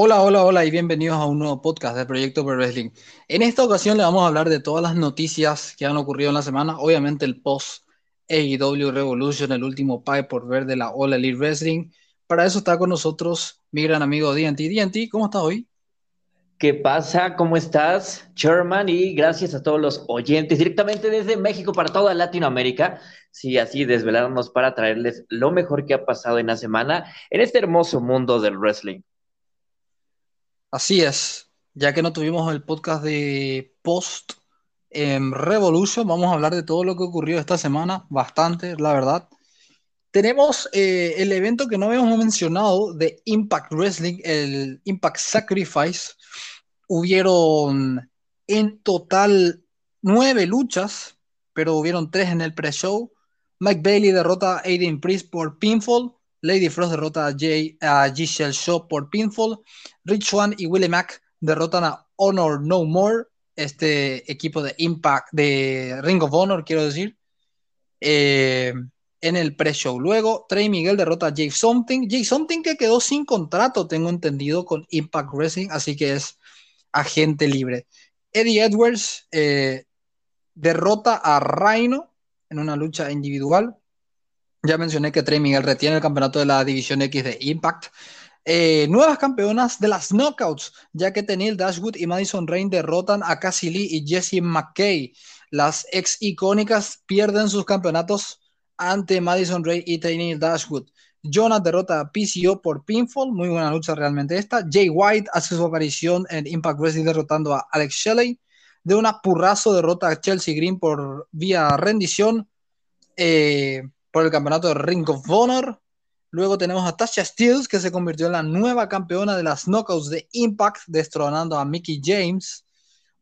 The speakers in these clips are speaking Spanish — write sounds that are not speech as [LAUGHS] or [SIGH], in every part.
Hola, hola, hola y bienvenidos a un nuevo podcast de Proyecto Pro Wrestling. En esta ocasión le vamos a hablar de todas las noticias que han ocurrido en la semana, obviamente el post AEW Revolution, el último pie por ver de la All Elite Wrestling. Para eso está con nosotros mi gran amigo DNT. DNT, ¿cómo estás hoy? ¿Qué pasa? ¿Cómo estás, Sherman? Y gracias a todos los oyentes directamente desde México para toda Latinoamérica. Sí, así desvelarnos para traerles lo mejor que ha pasado en la semana en este hermoso mundo del wrestling. Así es, ya que no tuvimos el podcast de Post en Revolution, vamos a hablar de todo lo que ocurrió esta semana, bastante, la verdad. Tenemos eh, el evento que no habíamos mencionado de Impact Wrestling, el Impact Sacrifice. Hubieron en total nueve luchas, pero hubieron tres en el pre-show. Mike Bailey derrota a Aiden Priest por pinfall. Lady Frost derrota a, Jay, a Giselle Shaw por pinfall. Rich Swan y Willie Mack derrotan a Honor No More, este equipo de Impact, de Ring of Honor, quiero decir, eh, en el pre-show. Luego, Trey Miguel derrota a Jake Something. Jake Something que quedó sin contrato, tengo entendido, con Impact Wrestling, así que es agente libre. Eddie Edwards eh, derrota a Rhino en una lucha individual. Ya mencioné que Trey Miguel retiene el campeonato de la División X de Impact. Eh, nuevas campeonas de las Knockouts, ya que Tenil Dashwood y Madison Rain derrotan a Cassie Lee y Jessie McKay. Las ex icónicas pierden sus campeonatos ante Madison Rain y Tenil Dashwood. Jonah derrota a PCO por pinfall, muy buena lucha realmente esta. Jay White hace su aparición en Impact Wrestling derrotando a Alex Shelley. De una purrazo derrota a Chelsea Green por vía rendición. Eh, por el campeonato de Ring of Honor. Luego tenemos a Tasha Steels, que se convirtió en la nueva campeona de las Knockouts de Impact, destronando a Mickey James.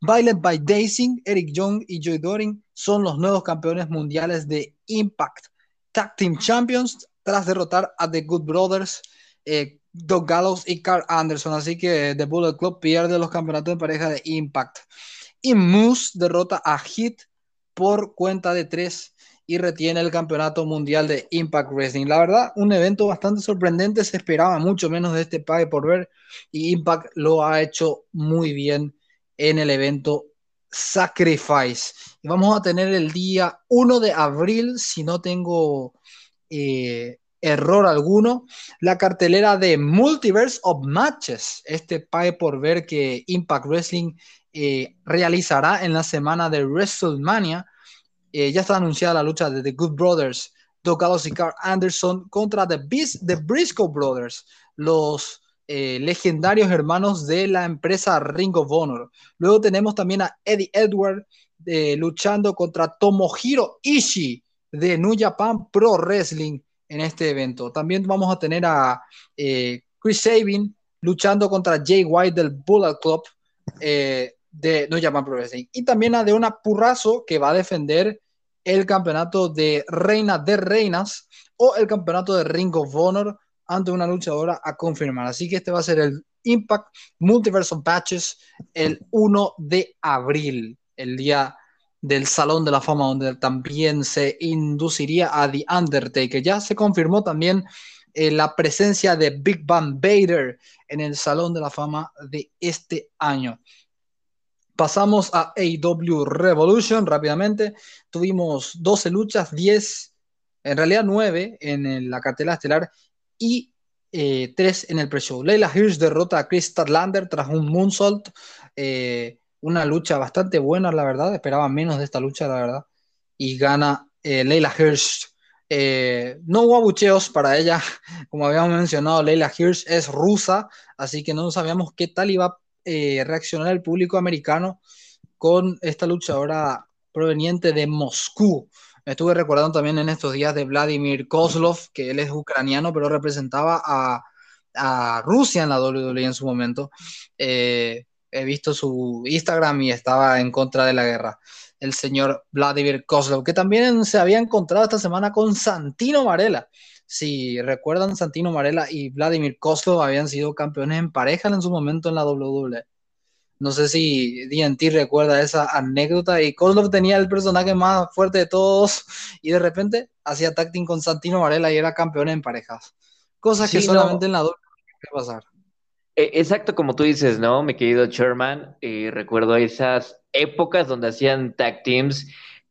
Violet by Daisy, Eric Young y Joy Doring son los nuevos campeones mundiales de Impact Tag Team Champions tras derrotar a The Good Brothers, eh, Doug Gallows y Carl Anderson. Así que The Bullet Club pierde los campeonatos de pareja de Impact. Y Moose derrota a Hit por cuenta de tres y retiene el campeonato mundial de Impact Wrestling. La verdad, un evento bastante sorprendente, se esperaba mucho menos de este pague por ver y Impact lo ha hecho muy bien en el evento Sacrifice. Y vamos a tener el día 1 de abril, si no tengo eh, error alguno, la cartelera de Multiverse of Matches, este pague por ver que Impact Wrestling eh, realizará en la semana de WrestleMania eh, ya está anunciada la lucha de The Good Brothers, Doug Gallows y Carl Anderson contra The, The Briscoe Brothers, los eh, legendarios hermanos de la empresa Ring of Honor. Luego tenemos también a Eddie Edward eh, luchando contra Tomohiro Ishii de New Japan Pro Wrestling en este evento. También vamos a tener a Chris Sabin luchando contra Jay White del Bullet Club de New Japan Pro Wrestling. Y también a Deona Purrazo que va a defender el campeonato de Reina de Reinas o el campeonato de Ring of Honor ante una luchadora a confirmar. Así que este va a ser el Impact Multiverse of Patches el 1 de abril, el día del Salón de la Fama, donde también se induciría a The Undertaker. Ya se confirmó también eh, la presencia de Big Bang Vader en el Salón de la Fama de este año. Pasamos a AW Revolution rápidamente. Tuvimos 12 luchas, 10, en realidad 9 en la cartela estelar y 3 eh, en el pre-show. Leila Hirsch derrota a Chris Statlander tras un moonsault. Eh, una lucha bastante buena, la verdad. Esperaba menos de esta lucha, la verdad. Y gana eh, Leila Hirsch. no hubo abucheos para ella. [LAUGHS] Como habíamos mencionado, Leila Hirsch es rusa, así que no sabíamos qué tal iba eh, reaccionar el público americano con esta luchadora proveniente de Moscú. estuve recordando también en estos días de Vladimir Kozlov, que él es ucraniano, pero representaba a, Rusia en la WWE en su momento. Eh, he visto su Instagram y estaba en contra de la guerra. El señor Vladimir Kozlov, que también se había encontrado esta semana con Santino Varela. Si recuerdan, Santino Marella y Vladimir Kozlov habían sido campeones en pareja en su momento en la WWE. No sé si DNT recuerda esa anécdota y Kozlov tenía el personaje más fuerte de todos [LAUGHS] y de repente hacía tacting con Santino Marella y era campeón en parejas. Cosas que solamente en la WWE puede pasar. E, exacto como tú dices, ¿no? Mi querido Sherman, eh, recuerdo esas épocas donde hacían tag teams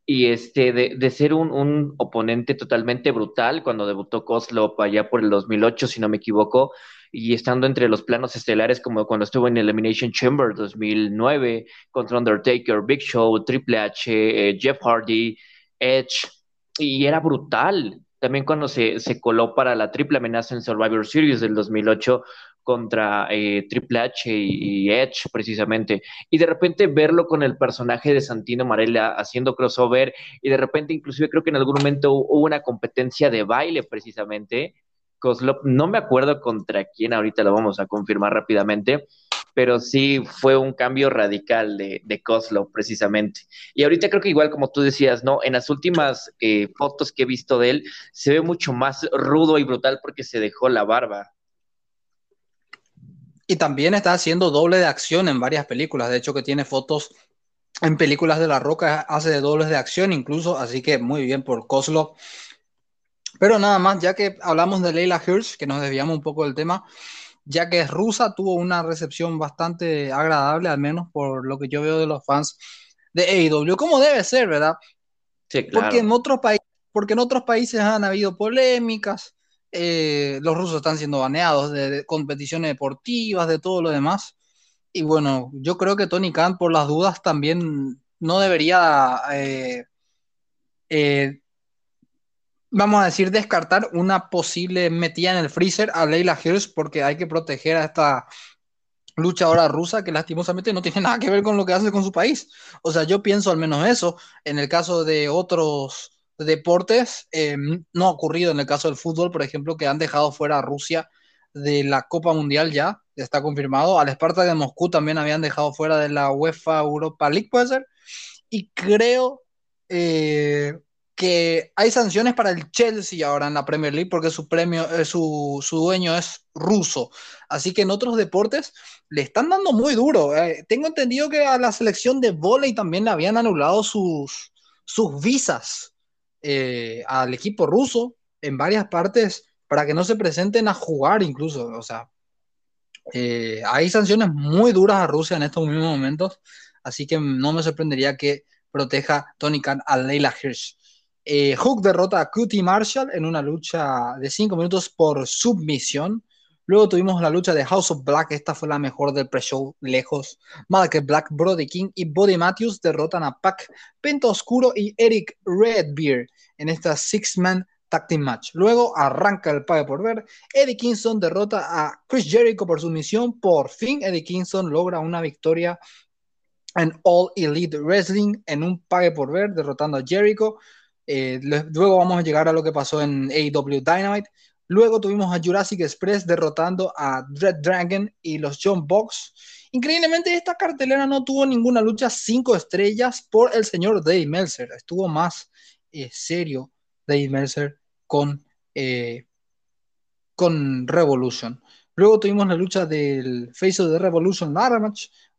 y este, de, de ser un, un, oponente totalmente brutal cuando debutó Kozlov allá por el 2008, si no me equivoco, y estando entre los planos estelares como cuando estuvo en Elimination Chamber 2009 contra Undertaker, Big Show, Triple H, eh, Jeff Hardy, Edge, y era brutal. También cuando se, se, coló para la triple amenaza en Survivor Series del 2008 contra eh, Triple H y, Edge, precisamente. Y de repente verlo con el personaje de Santino Marella haciendo crossover, y de repente, inclusive creo que en algún momento hubo una competencia de baile, precisamente, Kozlov, no me acuerdo contra quién, ahorita lo vamos a confirmar rápidamente, pero sí fue un cambio radical de, de precisamente. Y ahorita creo que igual como tú decías, ¿no? En las últimas eh, fotos que he visto de él, se ve mucho más rudo y brutal porque se dejó la barba. Y también está haciendo doble de acción en varias películas, de hecho que tiene fotos en películas de La Roca, hace de dobles de acción incluso, así que muy bien por Kozlov. Pero nada más, ya que hablamos de Leila Hirsch, que nos desviamos un poco del tema, ya que es rusa, tuvo una recepción bastante agradable, al menos por lo que yo veo de los fans de AEW, como debe ser, ¿verdad? Sí, claro. Porque en otros, porque en otros países han habido polémicas, eh, los rusos están siendo baneados de, de, competiciones deportivas, de todo lo demás. Y bueno, yo creo que Tony Khan, por las dudas, también no debería eh, eh, vamos a decir, descartar una posible metida en el freezer a Leila Hirsch porque hay que proteger a esta luchadora rusa que lastimosamente no tiene nada que ver con lo que hace con su país. O sea, yo pienso al menos eso. En el caso de otros deportes, eh, no ha ocurrido en el caso del fútbol, por ejemplo, que han dejado fuera a Rusia de la Copa Mundial ya, está confirmado. Al Esparta de Moscú también habían dejado fuera de la UEFA Europa League, puede ser. Y creo eh, que hay sanciones para el Chelsea ahora en la Premier League porque su premio, eh, su, su, dueño es ruso. Así que en otros deportes le están dando muy duro. Tengo entendido que a la selección de volei también le habían anulado sus, sus visas eh, al equipo ruso en varias partes para que no se presenten a jugar incluso. O sea, eh, hay sanciones muy duras a Rusia en estos mismos momentos. Así que no me sorprendería que proteja Tony Khan a Leila Hirsch. Eh, Hook derrota a Cutie Marshall en una lucha de 5 minutos por submisión. Luego tuvimos la lucha de House of Black, esta fue la mejor del pre-show, lejos. Malakai Black, Brody King y Buddy Matthews derrotan a Pac, Penta Oscuro y Eric Redbeard en esta six-man tag team match. Luego arranca el pague por ver. Eddie Kingston derrota a Chris Jericho por sumisión. Por fin Eddie Kingston logra una victoria en All Elite Wrestling en un pague por ver, derrotando a Jericho. Eh, luego vamos a llegar a lo que pasó en AEW Dynamite. Luego tuvimos a Jurassic Express derrotando a Dread Dragon y los John Box. Increíblemente, esta cartelera no tuvo ninguna lucha cinco estrellas por el señor Dave Meltzer. Estuvo más eh, serio Dave Meltzer con, eh, con Revolution. Luego tuvimos la lucha del Face of the Revolution Ladder.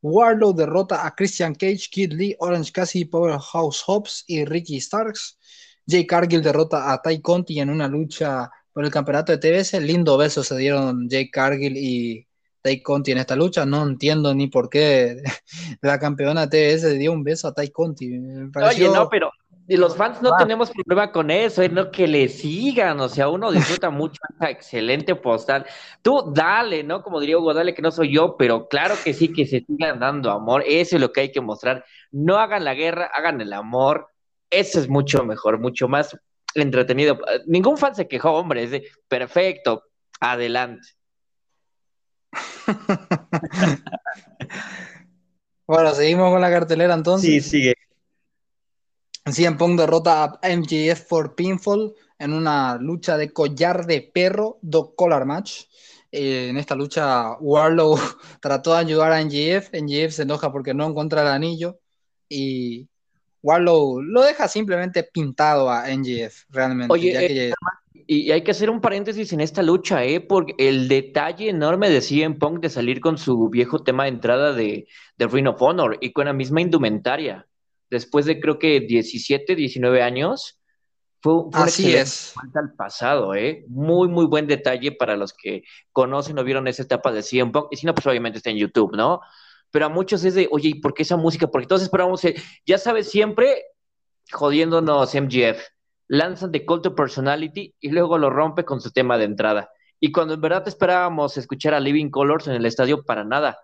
Warlow derrota a Christian Cage, Kid Lee, Orange Cassidy, Powerhouse Hobbs y Ricky Starks. Jay Cargill derrota a Ty Conti en una lucha por el campeonato de TBS. Lindo beso se dieron Jay Cargill y Ty Conti en esta lucha. No entiendo ni por qué [LAUGHS] la campeona de TBS dio un beso a Ty Conti. Pareció... Oye, no, pero los fans no ah. tenemos problema con eso, es lo que le sigan, o sea, uno disfruta [LAUGHS] mucho esa excelente postal. Tú dale, ¿no? Como diría Hugo, dale que no soy yo, pero claro que sí, que se sigan dando amor, eso es lo que hay que mostrar. No hagan la guerra, hagan el amor, eso es mucho mejor, mucho más entretenido. Ningún fan se quejó, hombre, es de perfecto, adelante. [LAUGHS] bueno, seguimos con la cartelera entonces. Sí, sigue. CM Punk derrota a MJF por pinfall en una lucha de collar de perro, dog collar match. Eh, en esta lucha, Warlow [LAUGHS] trató de ayudar a MJF. MJF se enoja porque no encuentra el anillo. Y Warlow lo deja simplemente pintado a MJF, realmente. Oye, ya que... eh, y hay que hacer un paréntesis en esta lucha, ¿eh? Porque el detalle enorme de CM Punk de salir con su viejo tema de entrada de, de Ring of Honor y con la misma indumentaria después de creo que 17, 19 años, Fue, fue Así es. al pasado, ¿eh? Muy, muy buen detalle para los que conocen o vieron esa etapa de CM Punk. Y si no, pues obviamente está en YouTube, ¿no? Pero a muchos es de, oye, ¿y por qué esa música? Porque todos esperamos, ya sabes, siempre jodiéndonos MGF. Lanzan de Cult of Personality y luego lo rompe con su tema de entrada. Y cuando en verdad esperábamos escuchar a Living Colors en el estadio, para nada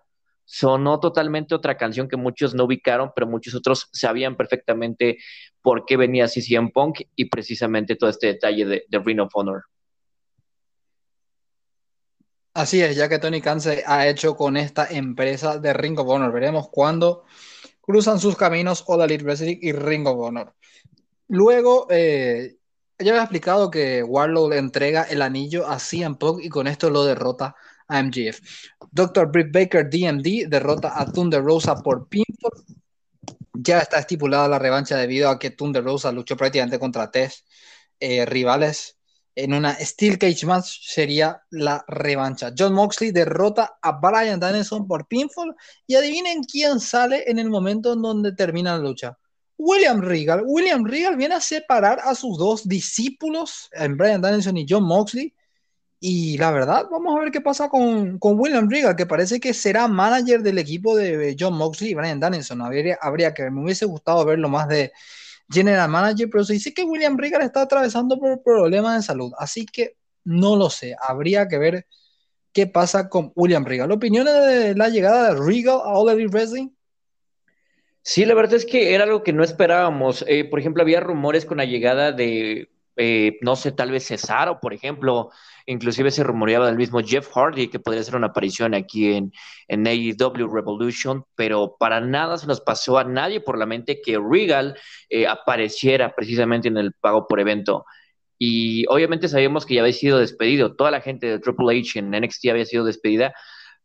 sonó totalmente otra canción que muchos no ubicaron, pero muchos otros sabían perfectamente por qué venía CCM Punk y precisamente todo este detalle de, Ring of Honor. Así es, ya que Tony Khan se ha hecho con esta empresa de Ring of Honor. Veremos cuándo cruzan sus caminos All Elite Wrestling y Ring of Honor. Luego, eh, ya había explicado que Warlow le entrega el anillo a CM Punk y con esto lo derrota MGF. Dr. Britt Baker, DMD, derrota a Thunder Rosa por pinfall. Ya está estipulada la revancha debido a que Thunder Rosa luchó prácticamente contra tres eh, rivales. En una Steel Cage Match sería la revancha. John Moxley derrota a Brian Danielson por pinfall. Y adivinen quién sale en el momento en donde termina la lucha. William Regal. William Regal viene a separar a sus dos discípulos, Brian Danielson y John Moxley, y la verdad, vamos a ver qué pasa con, con William Regal, que parece que será manager del equipo de John Moxley y Brian Danielson. Habría, habría que me hubiese gustado verlo más de general manager, pero se dice que William Regal está atravesando por problemas de salud. Así que no lo sé. Habría que ver qué pasa con William Regal. ¿Opiniones de la llegada de Regal a All Elite Wrestling? Sí, la verdad es que era algo que no esperábamos. Eh, por ejemplo, había rumores con la llegada de, eh, no sé, tal vez Cesaro, por ejemplo, Inclusive se rumoreaba del mismo Jeff Hardy que podría hacer una aparición aquí en, en AEW Revolution, pero para nada se nos pasó a nadie por la mente que Regal eh, apareciera precisamente en el pago por evento. Y obviamente sabíamos que ya había sido despedido, toda la gente de Triple H en NXT había sido despedida,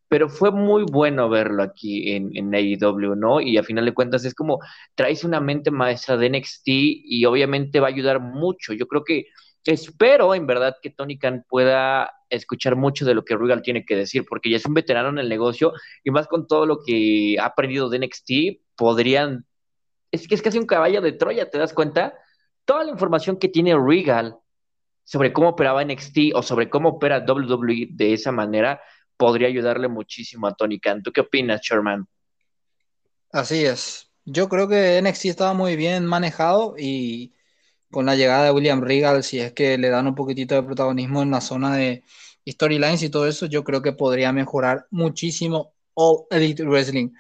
pero fue muy bueno verlo aquí en, en, AEW, ¿no? Y a final de cuentas es como traes una mente maestra de NXT y obviamente va a ayudar mucho. Yo creo que espero en verdad que Tony Khan pueda escuchar mucho de lo que Regal tiene que decir, porque ya es un veterano en el negocio y más con todo lo que ha aprendido de NXT, podrían, es que es casi un caballo de Troya, ¿te das cuenta? Toda la información que tiene Regal sobre cómo operaba NXT o sobre cómo opera WWE de esa manera, podría ayudarle muchísimo a Tony Khan. ¿Tú qué opinas, Sherman? Así es. Yo creo que NXT estaba muy bien manejado y con la llegada de William Regal, si es que le dan un poquitito de protagonismo en la zona de storylines y todo eso, yo creo que podría mejorar muchísimo All Elite Wrestling.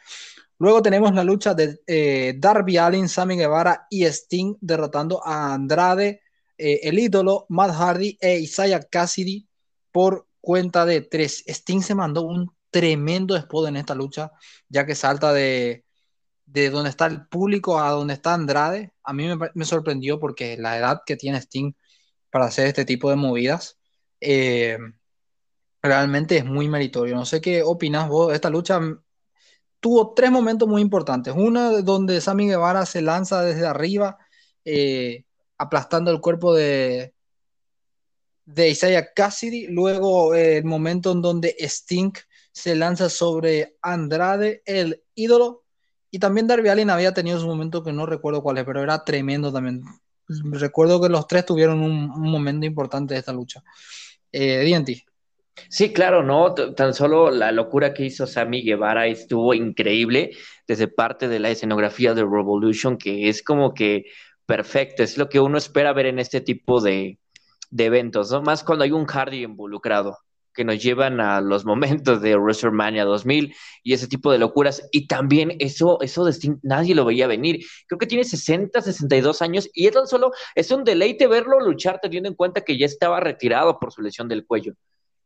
Luego tenemos la lucha de eh, Darby Allin, Sammy Guevara y Sting derrotando a Andrade, eh, el ídolo, Matt Hardy e Isaiah Cassidy por cuenta de tres. Sting se mandó un tremendo spot en esta lucha, ya que salta de, de donde está el público a donde está Andrade, a mí me, sorprendió porque la edad que tiene Sting para hacer este tipo de movidas eh, realmente es muy meritorio. No sé qué opinas vos. Esta lucha tuvo tres momentos muy importantes. Uno donde Sammy Guevara se lanza desde arriba, eh, aplastando el cuerpo de, de Isaiah Cassidy. Luego eh, el momento en donde Sting se lanza sobre Andrade, el ídolo y también Darby Allin había tenido su momento que no recuerdo cuál es, pero era tremendo también. Recuerdo que los tres tuvieron un, momento importante de esta lucha. Eh. Sí, claro, ¿no? Tan solo la locura que hizo Sammy Guevara estuvo increíble desde parte de la escenografía de Revolution, que es como que perfecto, es lo que uno espera ver en este tipo de, de eventos, ¿no? Más cuando hay un Hardy involucrado que nos llevan a los momentos de WrestleMania 2000 y ese tipo de locuras. Y también eso, eso de nadie lo veía venir. Creo que tiene 60, 62 años y es tan solo, es un deleite verlo luchar teniendo en cuenta que ya estaba retirado por su lesión del cuello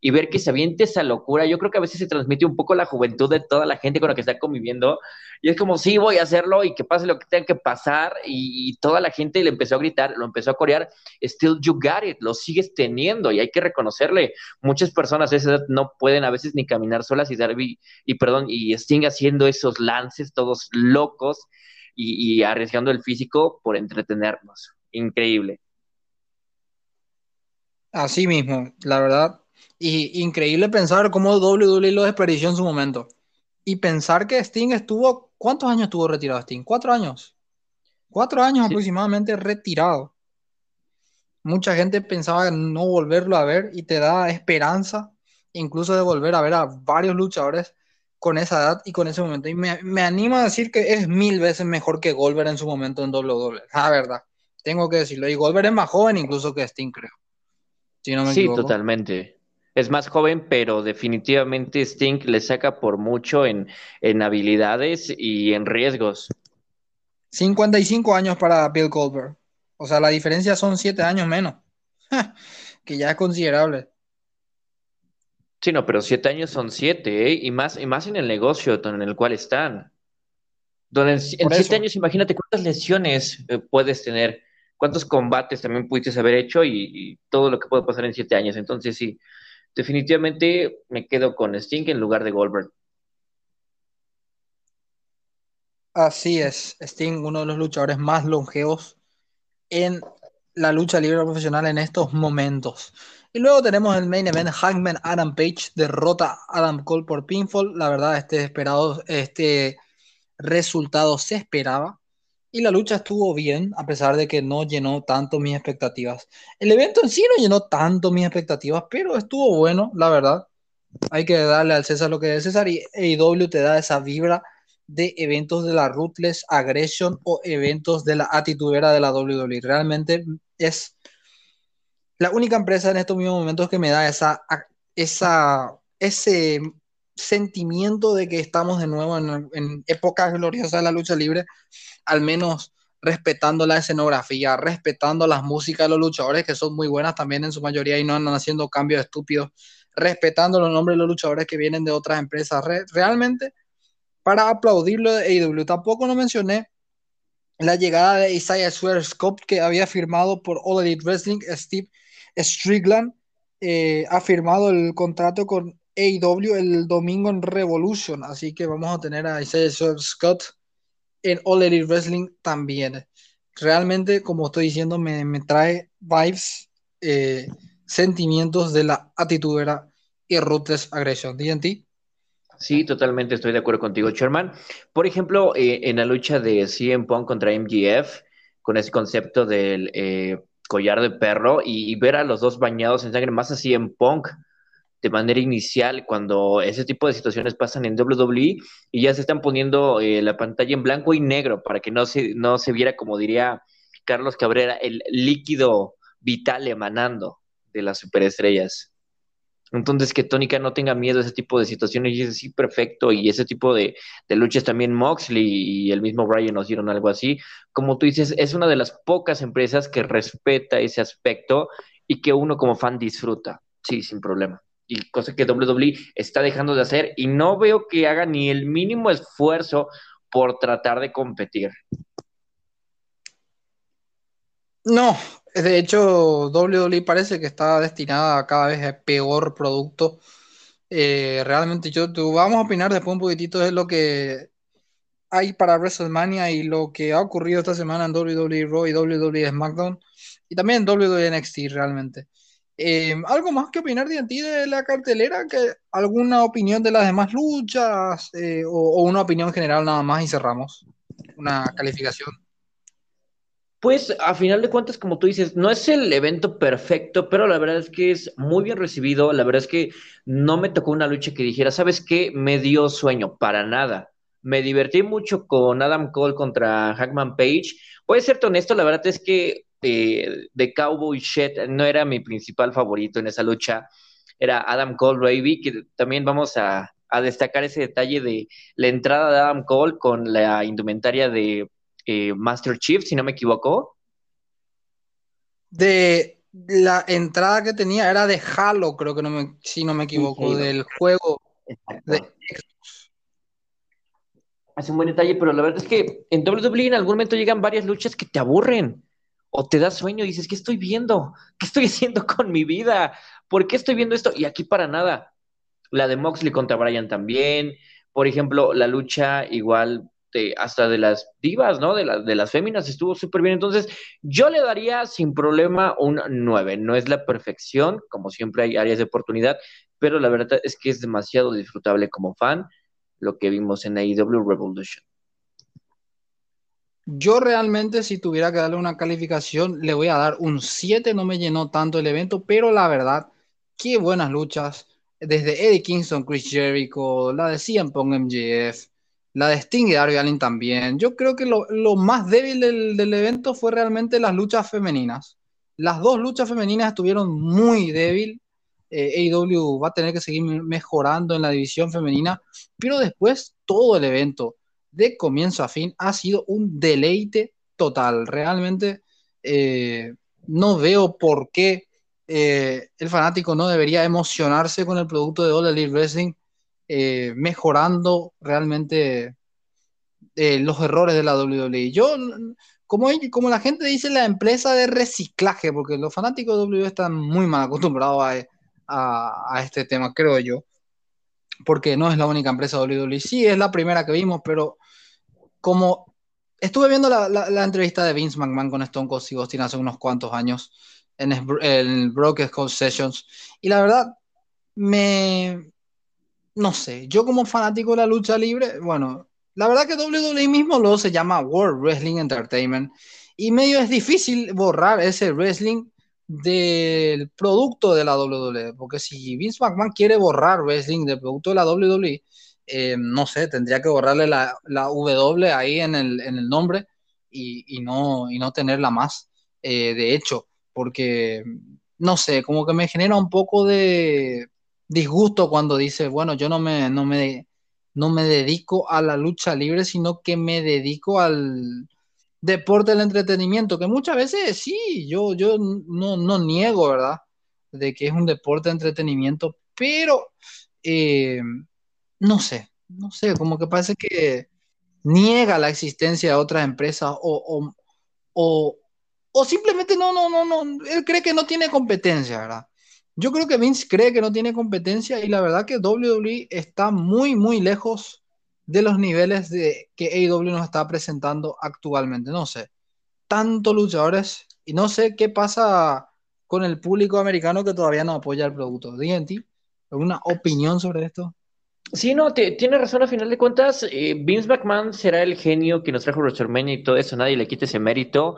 y ver que se aviente esa locura, yo creo que a veces se transmite un poco la juventud de toda la gente con la que está conviviendo, y es como, sí, voy a hacerlo y que pase lo que tenga que pasar, y, toda la gente le empezó a gritar, lo empezó a corear, still you got it, lo sigues teniendo, y hay que reconocerle, muchas personas a esa edad no pueden a veces ni caminar solas, y Darby, y perdón, y Sting haciendo esos lances todos locos, y, y arriesgando el físico por entretenernos, increíble. Así mismo, la verdad, y increíble pensar cómo WWE lo desperdició en su momento. Y pensar que Sting estuvo, ¿cuántos años estuvo retirado Sting? ¿Cuatro años? Cuatro años aproximadamente retirado. Mucha gente pensaba no volverlo a ver y te da esperanza incluso de volver a ver a varios luchadores con esa edad y con ese momento. Y me, me anima a decir que es mil veces mejor que Goldberg en su momento en WWE. La verdad, tengo que decirlo. Y Goldberg es más joven incluso que Sting, creo. sí, totalmente. Es más joven, pero definitivamente Sting le saca por mucho en, en habilidades y en riesgos. 55 años para Bill Goldberg. O sea, la diferencia son 7 años menos. [LAUGHS] que ya es considerable. Sí, no, pero siete años son siete, ¿eh? Y más, y más en el negocio en el cual están. Donde en, siete años, imagínate cuántas lesiones eh, puedes tener, cuántos combates también pudiste haber hecho y, todo lo que puede pasar en siete años. Entonces, sí, definitivamente me quedo con Sting en lugar de Goldberg. Así es, Sting, uno de los luchadores más longevos en la lucha libre profesional en estos momentos. Y luego tenemos el main event, Hangman Adam Page derrota a Adam Cole por pinfall. La verdad, este, esperado, este resultado se esperaba. Y la lucha estuvo bien, a pesar de que no llenó tanto mis expectativas. El evento en sí no llenó tanto mis expectativas, pero estuvo bueno, la verdad. Hay que darle al César lo que es César y AEW te da esa vibra de eventos de la Ruthless Aggression o eventos de la atitudera de la WWE. Realmente es la única empresa en estos mismos momentos que me da esa, esa, ese sentimiento de que estamos de nuevo en, en épocas gloriosas de la lucha libre, al menos respetando la escenografía, respetando las músicas de los luchadores, que son muy buenas también en su mayoría y no andan haciendo cambios estúpidos, respetando los nombres de los luchadores que vienen de otras empresas. realmente, para aplaudirlo de AEW, tampoco no mencioné la llegada de Isaiah Swear Scope, que había firmado por All Elite Wrestling, Steve Strickland eh, ha firmado el contrato con AEW el domingo en Revolution, así que vamos a tener a Isaiah Scott en All Elite Wrestling también. Realmente, como estoy diciendo, me, trae vibes, eh, sentimientos de la atitudera y Ruthless Aggression. ti? Sí, totalmente estoy de acuerdo contigo, Sherman. Por ejemplo, eh, en la lucha de CM Punk contra MGF, con ese concepto del collar de perro y, ver a los dos bañados en sangre, más así en punk de manera inicial, cuando ese tipo de situaciones pasan en WWE y ya se están poniendo eh, la pantalla en blanco y negro para que no se, no se viera, como diría Carlos Cabrera, el líquido vital emanando de las superestrellas. Entonces, que Tónica no tenga miedo a ese tipo de situaciones y es así perfecto. Y ese tipo de, luchas también Moxley y el mismo Brian nos dieron algo así. Como tú dices, es una de las pocas empresas que respeta ese aspecto y que uno como fan disfruta. Sí, sin problema. Y cosa que WWE está dejando de hacer y no veo que haga ni el mínimo esfuerzo por tratar de competir. No, de hecho, WWE parece que está destinada a cada vez a peor producto. Eh, realmente yo vamos a opinar después un poquitito de lo que hay para WrestleMania y lo que ha ocurrido esta semana en WWE Raw y WWE SmackDown y también en WWE NXT realmente. Eh, ¿Algo más que opinar de ti de la cartelera? ¿Que ¿Alguna opinión de las demás luchas eh, o una opinión general nada más y cerramos? Una calificación. Pues a final de cuentas, como tú dices, no es el evento perfecto, pero la verdad es que es muy bien recibido. La verdad es que no me tocó una lucha que dijera, ¿sabes qué? Me dio sueño, para nada. Me divertí mucho con Adam Cole contra Hackman Page. Voy a serte honesto, la verdad es que eh, de Cowboy Shit no era mi principal favorito en esa lucha. Era Adam Cole Raby, que también vamos a, a destacar ese detalle de la entrada de Adam Cole con la indumentaria de eh, Master Chief, si no me equivoco. De la entrada que tenía era de Halo, creo que no me, si no me equivoco, del juego Hace un buen detalle, pero la verdad es que en WWE en algún momento llegan varias luchas que te aburren o te da sueño y dices, ¿qué estoy viendo? ¿Qué estoy [LAUGHS] haciendo con mi vida? ¿Por qué estoy viendo esto? Y aquí para nada. La de Moxley contra Brian también. Por ejemplo, la lucha igual hasta de las divas, ¿no? De, de las féminas estuvo súper bien. Entonces, yo le daría sin problema un 9. No es la perfección, como siempre hay áreas de oportunidad, pero la verdad es que es demasiado disfrutable como fan lo que vimos en AEW Revolution. Yo realmente si tuviera que darle una calificación, le voy a dar un 7, no me llenó tanto el evento, pero la verdad, qué buenas luchas. Desde Eddie Kingston, Chris Jericho, la de CM Punk MJF, la de Sting y Darby Allin también. Yo creo que lo, más débil del, evento fue realmente las luchas femeninas. Las dos luchas femeninas estuvieron muy débil. Eh, AEW va a tener que seguir mejorando en la división femenina, pero después todo el evento de comienzo a fin ha sido un deleite total. Realmente eh, no veo por qué eh, el fanático no debería emocionarse con el producto de All Elite Wrestling, eh, mejorando realmente los errores de la WWE. Yo, como, como la gente dice, la empresa de reciclaje, porque los fanáticos de WWE están muy mal acostumbrados a, a este tema, creo yo porque no es la única empresa WWE. Sí, es la primera que vimos, pero como estuve viendo la, entrevista de Vince McMahon con Stone Cold Steve Austin hace unos cuantos años en el, Broken Skull Sessions y la verdad me no sé, yo como fanático de la lucha libre, bueno, la verdad que WWE mismo lo se llama World Wrestling Entertainment y medio es difícil borrar ese wrestling del producto de la WWE, porque si Vince McMahon quiere borrar wrestling del producto de la WWE, eh, no sé, tendría que borrarle la, W ahí en el, nombre y, no, y no tenerla más, eh, de hecho, porque, no sé, como que me genera un poco de disgusto cuando dice, bueno, yo no me, no me, no me dedico a la lucha libre, sino que me dedico al deporte del entretenimiento, que muchas veces sí, yo, yo no, no niego, ¿verdad? De que es un deporte de entretenimiento, pero... Eh, no sé, no sé, como que parece que niega la existencia de otras empresas o, o, o, simplemente no, no, no, no, él cree que no tiene competencia, ¿verdad? Yo creo que Vince cree que no tiene competencia y la verdad que WWE está muy, muy lejos de los niveles de que AEW nos está presentando actualmente. No sé, tantos luchadores y no sé qué pasa con el público americano que todavía no apoya el producto. Díganme, ¿alguna opinión sobre esto? Sí, no, tiene razón, a final de cuentas, eh, Vince McMahon será el genio que nos trajo WrestleMania y todo eso, nadie le quite ese mérito,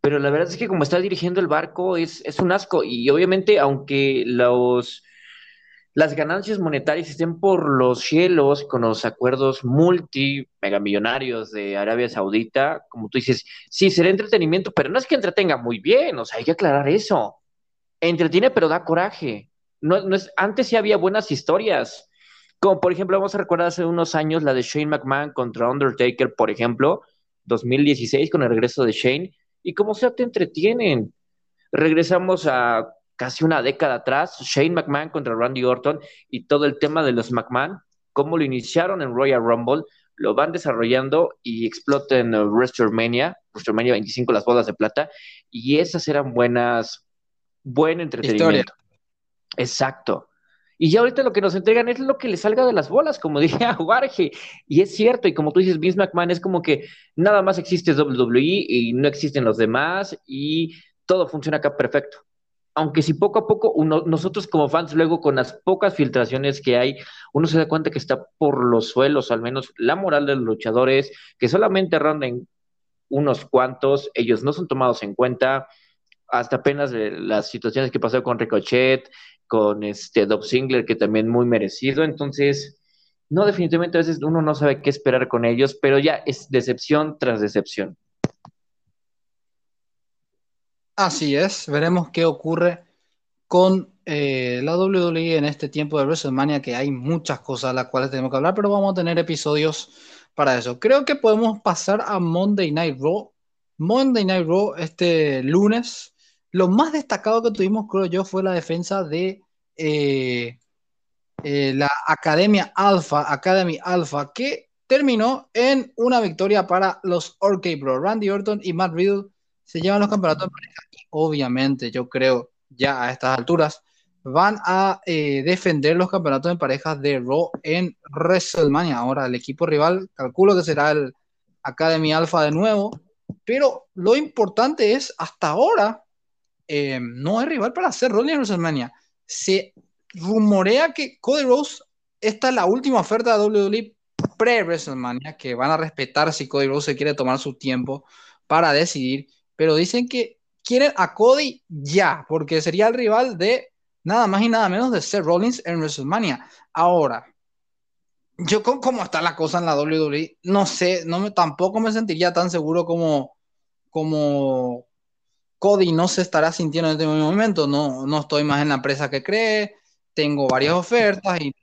pero la verdad es que como está dirigiendo el barco es, es un asco y obviamente aunque los, las ganancias monetarias estén por los cielos con los acuerdos multi megamillonarios de Arabia Saudita, como tú dices, sí, será entretenimiento, pero no es que entretenga muy bien, o sea, hay que aclarar eso. Entretiene, pero da coraje. No, es, antes sí había buenas historias como por ejemplo, vamos a recordar hace unos años la de Shane McMahon contra Undertaker, por ejemplo, 2016 con el regreso de Shane, y como sea te entretienen. Regresamos a casi una década atrás, Shane McMahon contra Randy Orton y todo el tema de los McMahon, cómo lo iniciaron en Royal Rumble, lo van desarrollando y explotan en WrestleMania, WrestleMania 25, las bodas de plata, y esas eran buenas, buen entretenimiento. Exacto. Y ya ahorita lo que nos entregan es lo que le salga de las bolas, como [LAUGHS] dije a Warge. Y es cierto, y como tú dices, Vince McMahon es como que nada más existe WWE y no existen los demás y todo funciona acá perfecto. Aunque si poco a poco uno, nosotros como fans luego con las pocas filtraciones que hay, uno se da cuenta que está por los suelos, al menos la moral de los luchadores, que solamente rondan unos cuantos, ellos no son tomados en cuenta, hasta apenas las situaciones que pasó con Ricochet, con este Dob Singler, que también muy merecido. Entonces, no, definitivamente a veces uno no sabe qué esperar con ellos, pero ya es decepción tras decepción. Así es, veremos qué ocurre con eh, la WWE en este tiempo de WrestleMania, que hay muchas cosas a las cuales tenemos que hablar, pero vamos a tener episodios para eso. Creo que podemos pasar a Monday Night Raw. Monday Night Raw este lunes lo más destacado que tuvimos, creo yo, fue la defensa de eh, eh, la Academia Alpha, Academy Alpha, que terminó en una victoria para los OK Bro. Randy Orton y Matt Riddle se llevan los campeonatos de pareja y obviamente yo creo ya a estas alturas van a eh, defender los campeonatos de parejas de Raw en WrestleMania. Ahora el equipo rival calculo que será el Academy Alpha de nuevo, pero lo importante es hasta ahora eh, no es rival para hacer Rollins en WrestleMania. Se rumorea que Cody Rose, esta es la última oferta de WWE pre-WrestleMania, que van a respetar si Cody Rhodes se quiere tomar su tiempo para decidir, pero dicen que quieren a Cody ya, porque sería el rival de nada más y nada menos de Seth Rollins en WrestleMania. Ahora, yo con cómo está la cosa en la WWE, no sé, no tampoco me sentiría tan seguro como, como Cody no se estará sintiendo en este momento. No, no estoy más en la empresa que cree, tengo varias ofertas y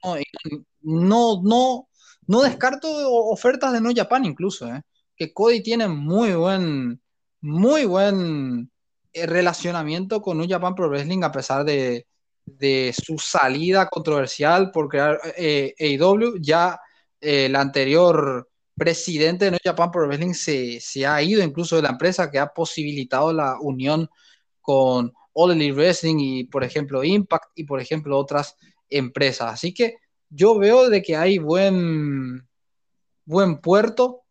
no, no, no, descarto ofertas de No Japan incluso, ¿eh? que Cody tiene muy buen, muy buen eh, relacionamiento con New Japan Pro Wrestling a pesar de, de su salida controversial por crear eh, AEW. Ya eh, el anterior presidente de New Japan Pro Wrestling se, se, ha ido incluso de la empresa que ha posibilitado la unión con All Elite Wrestling y por ejemplo Impact y por ejemplo otras empresas. Así que yo veo de que hay buen, buen puerto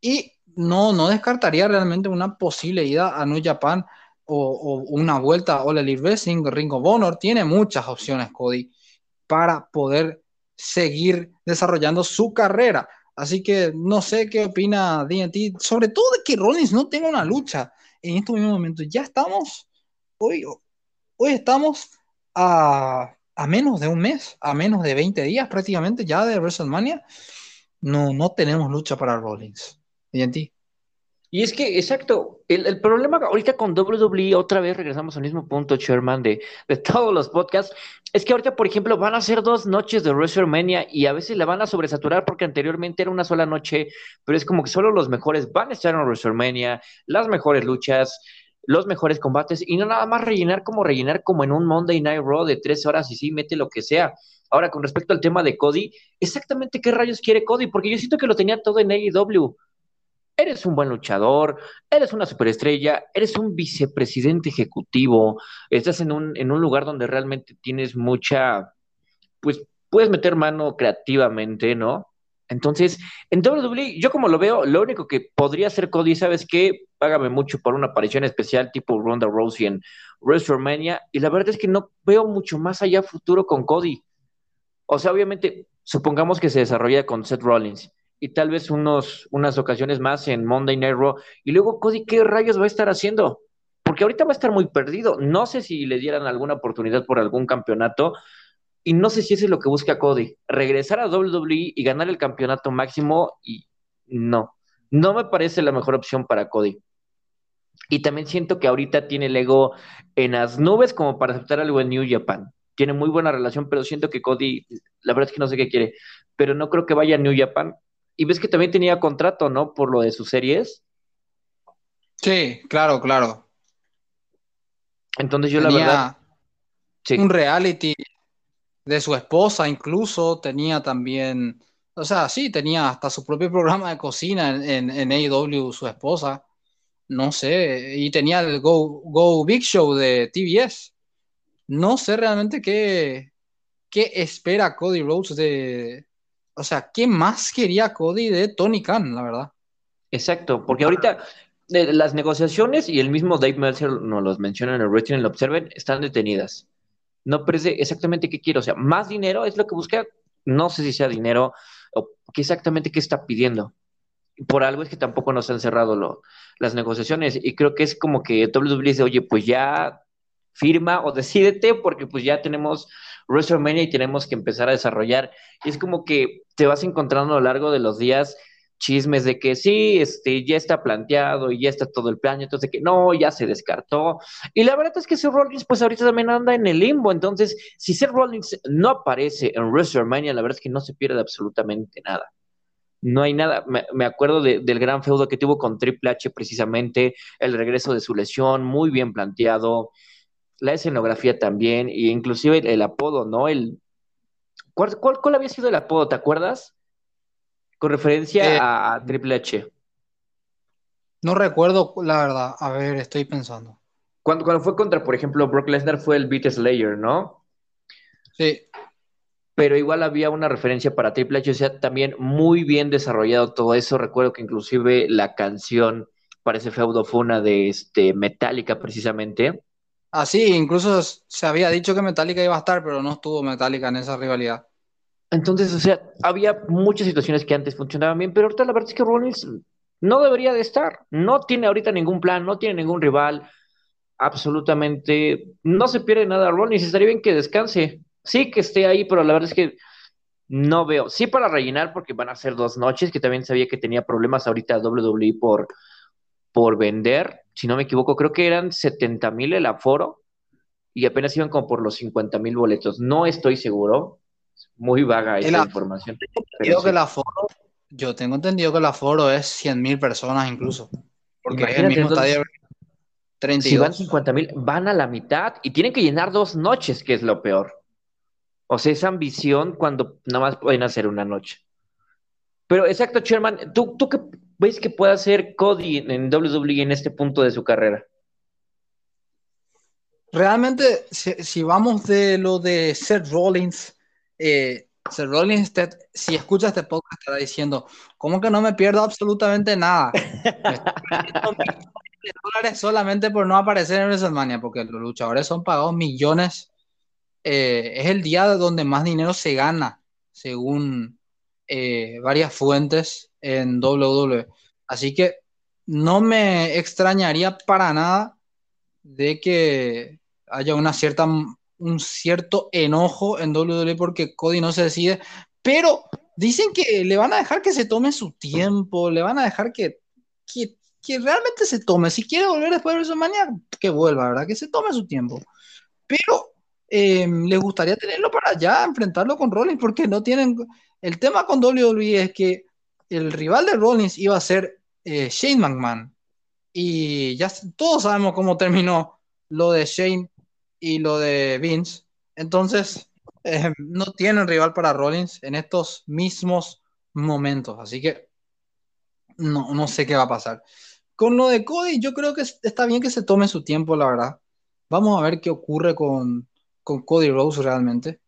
y no, no descartaría realmente una posible ida a New Japan o, una vuelta a All Elite Wrestling, Ring of Honor, tiene muchas opciones Cody para poder seguir desarrollando su carrera. Así que no sé qué opina DNT, sobre todo de que Rollins no tenga una lucha en estos mismos momentos. Ya estamos, hoy, hoy estamos a, a menos de un mes, a menos de 20 días prácticamente ya de WrestleMania. No, no tenemos lucha para Rollins. Y es que, exacto, el, problema ahorita con WWE, otra vez regresamos al mismo punto, Sherman, de, de, todos los podcasts, es que ahorita, por ejemplo, van a ser dos noches de WrestleMania y a veces la van a sobresaturar porque anteriormente era una sola noche, pero es como que solo los mejores van a estar en WrestleMania, las mejores luchas, los mejores combates y no nada más rellenar como rellenar como en un Monday Night Raw de tres horas y sí, mete lo que sea. Ahora, con respecto al tema de Cody, exactamente qué rayos quiere Cody, porque yo siento que lo tenía todo en AEW eres un buen luchador, eres una superestrella, eres un vicepresidente ejecutivo, estás en un, en un lugar donde realmente tienes mucha, pues puedes meter mano creativamente, ¿no? Entonces, en WWE, yo como lo veo, lo único que podría hacer Cody, ¿sabes qué? Págame mucho por una aparición especial tipo Ronda Rousey en WrestleMania, y la verdad es que no veo mucho más allá futuro con Cody. O sea, obviamente, supongamos que se desarrolla con Seth Rollins y tal vez unos, unas ocasiones más en Monday Night Raw. Y luego Cody, ¿qué rayos va a estar haciendo? Porque ahorita va a estar muy perdido. No sé si le dieran alguna oportunidad por algún campeonato. Y no sé si eso es lo que busca Cody. Regresar a WWE y ganar el campeonato máximo. Y no, no me parece la mejor opción para Cody. Y también siento que ahorita tiene el ego en las nubes como para aceptar algo en New Japan. Tiene muy buena relación, pero siento que Cody, la verdad es que no sé qué quiere. Pero no creo que vaya a New Japan y ves que también tenía contrato, ¿no? Por lo de sus series. Sí, claro, claro. Entonces yo la verdad... Un reality de su esposa incluso, tenía también, o sea, sí, tenía hasta su propio programa de cocina en, en, AEW, su esposa, no sé, y tenía el Go, Go Big Show de TBS. No sé realmente qué, qué espera Cody Rhodes de, o sea, ¿qué más quería Cody de Tony Khan, la verdad? Exacto, porque ahorita las negociaciones y el mismo Dave Meltzer nos los menciona en el Wrestling and Observer están detenidas. No parece exactamente qué quiere, o sea, más dinero es lo que busca, no sé si sea dinero o qué exactamente qué está pidiendo. Por algo es que tampoco nos han cerrado las negociaciones y creo que es como que WWE dice, oye, pues ya firma o decídete porque pues ya tenemos WrestleMania y tenemos que empezar a desarrollar. Y es como que te vas encontrando a lo largo de los días chismes de que sí, este, ya está planteado y ya está todo el plan, entonces que no, ya se descartó. Y la verdad es que Seth Rollins, pues ahorita también anda en el limbo, entonces si Seth Rollins no aparece en WrestleMania, la verdad es que no se pierde absolutamente nada. No hay nada, me, acuerdo del gran feudo que tuvo con Triple H precisamente, el regreso de su lesión, muy bien planteado, la escenografía también, e inclusive el, apodo, ¿no? El, ¿cuál, cuál, había sido el apodo? ¿Te acuerdas? Con referencia eh, a, Triple H. No recuerdo, la verdad. A ver, estoy pensando. Cuando, cuando fue contra, por ejemplo, Brock Lesnar fue el Beat Slayer, ¿no? Sí. Pero igual había una referencia para Triple H, o sea, también muy bien desarrollado todo eso. Recuerdo que inclusive la canción para ese feudo fue una de este, Metallica, precisamente. Ah, sí, incluso se había dicho que Metallica iba a estar, pero no estuvo Metallica en esa rivalidad. Entonces, o sea, había muchas situaciones que antes funcionaban bien, pero ahorita la verdad es que Rollins no debería de estar. No tiene ahorita ningún plan, no tiene ningún rival. Absolutamente no se pierde nada Rollins. Estaría bien que descanse. Sí, que esté ahí, pero la verdad es que no veo. Sí, para rellenar, porque van a ser dos noches, que también sabía que tenía problemas ahorita WWE por, por vender. Si no me equivoco, creo que eran 70 mil el aforo y apenas iban como por los 50 mil boletos. No estoy seguro muy vaga esa información. Que el aforo, yo tengo entendido que el aforo es 100 mil personas incluso. Porque es el mismo estadio. 32. Si van 50 mil, van a la mitad y tienen que llenar dos noches, que es lo peor. O sea, esa ambición cuando nada más pueden hacer una noche. Pero exacto, Sherman, ¿tú, tú qué ves que puede hacer Cody en WWE en este punto de su carrera? Realmente, si, si vamos de lo de Seth Rollins, eh, Sir Rollins, si escucha este podcast, estará diciendo, ¿cómo que no me pierdo absolutamente nada? [LAUGHS] dólares solamente por no aparecer en WrestleMania, porque los luchadores son pagados millones. Eh, es el día donde más dinero se gana, según eh, varias fuentes en WWE. Así que no me extrañaría para nada de que haya una cierta un cierto enojo en WWE porque Cody no se decide, pero dicen que le van a dejar que se tome su tiempo, le van a dejar que, que, realmente se tome. Si quiere volver después de WrestleMania, que vuelva, ¿verdad? Que se tome su tiempo. Pero eh, le gustaría tenerlo para ya enfrentarlo con Rollins porque no tienen... El tema con WWE es que el rival de Rollins iba a ser eh, Shane McMahon. Y ya todos sabemos cómo terminó lo de Shane y lo de Vince. Entonces, eh, no tienen rival para Rollins en estos mismos momentos. Así que no, no sé qué va a pasar. Con lo de Cody, yo creo que está bien que se tome su tiempo, la verdad. Vamos a ver qué ocurre con, con Cody Rose realmente.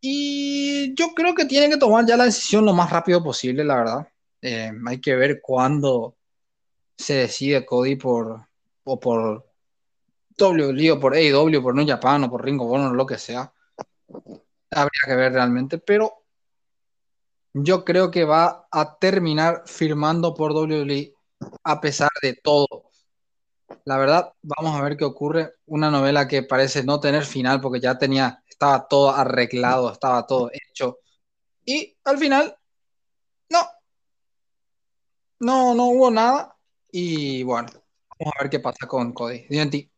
Y yo creo que tiene que tomar ya la decisión lo más rápido posible, la verdad. Eh, hay que ver cuándo se decide Cody por, o por W por AEW, por No Japan o por Ringo Bono, lo que sea. Habría que ver realmente, pero yo creo que va a terminar firmando por WWE a pesar de todo. La verdad, vamos a ver qué ocurre. Una novela que parece no tener final porque ya tenía, estaba todo arreglado, estaba todo hecho. Y al final, no. No, no hubo nada. Y bueno, vamos a ver qué pasa con Cody. ti.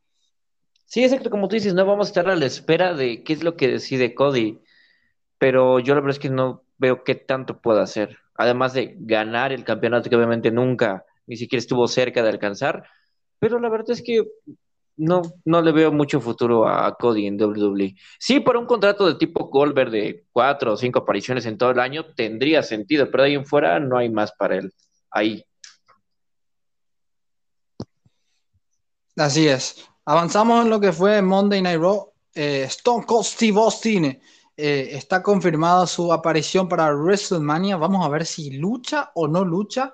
Sí, exacto, como tú dices, no vamos a estar a la espera de qué es lo que decide Cody, pero yo la verdad es que no veo qué tanto puede hacer, además de ganar el campeonato que obviamente nunca ni siquiera estuvo cerca de alcanzar, pero la verdad es que no, no le veo mucho futuro a Cody en WWE. Sí, por un contrato de tipo Goldberg de cuatro o cinco apariciones en todo el año tendría sentido, pero ahí en fuera no hay más para él. Ahí. Así es. Avanzamos en lo que fue Monday Night Raw. Eh, Stone Cold Steve Austin eh, está confirmada su aparición para WrestleMania. Vamos a ver si lucha o no lucha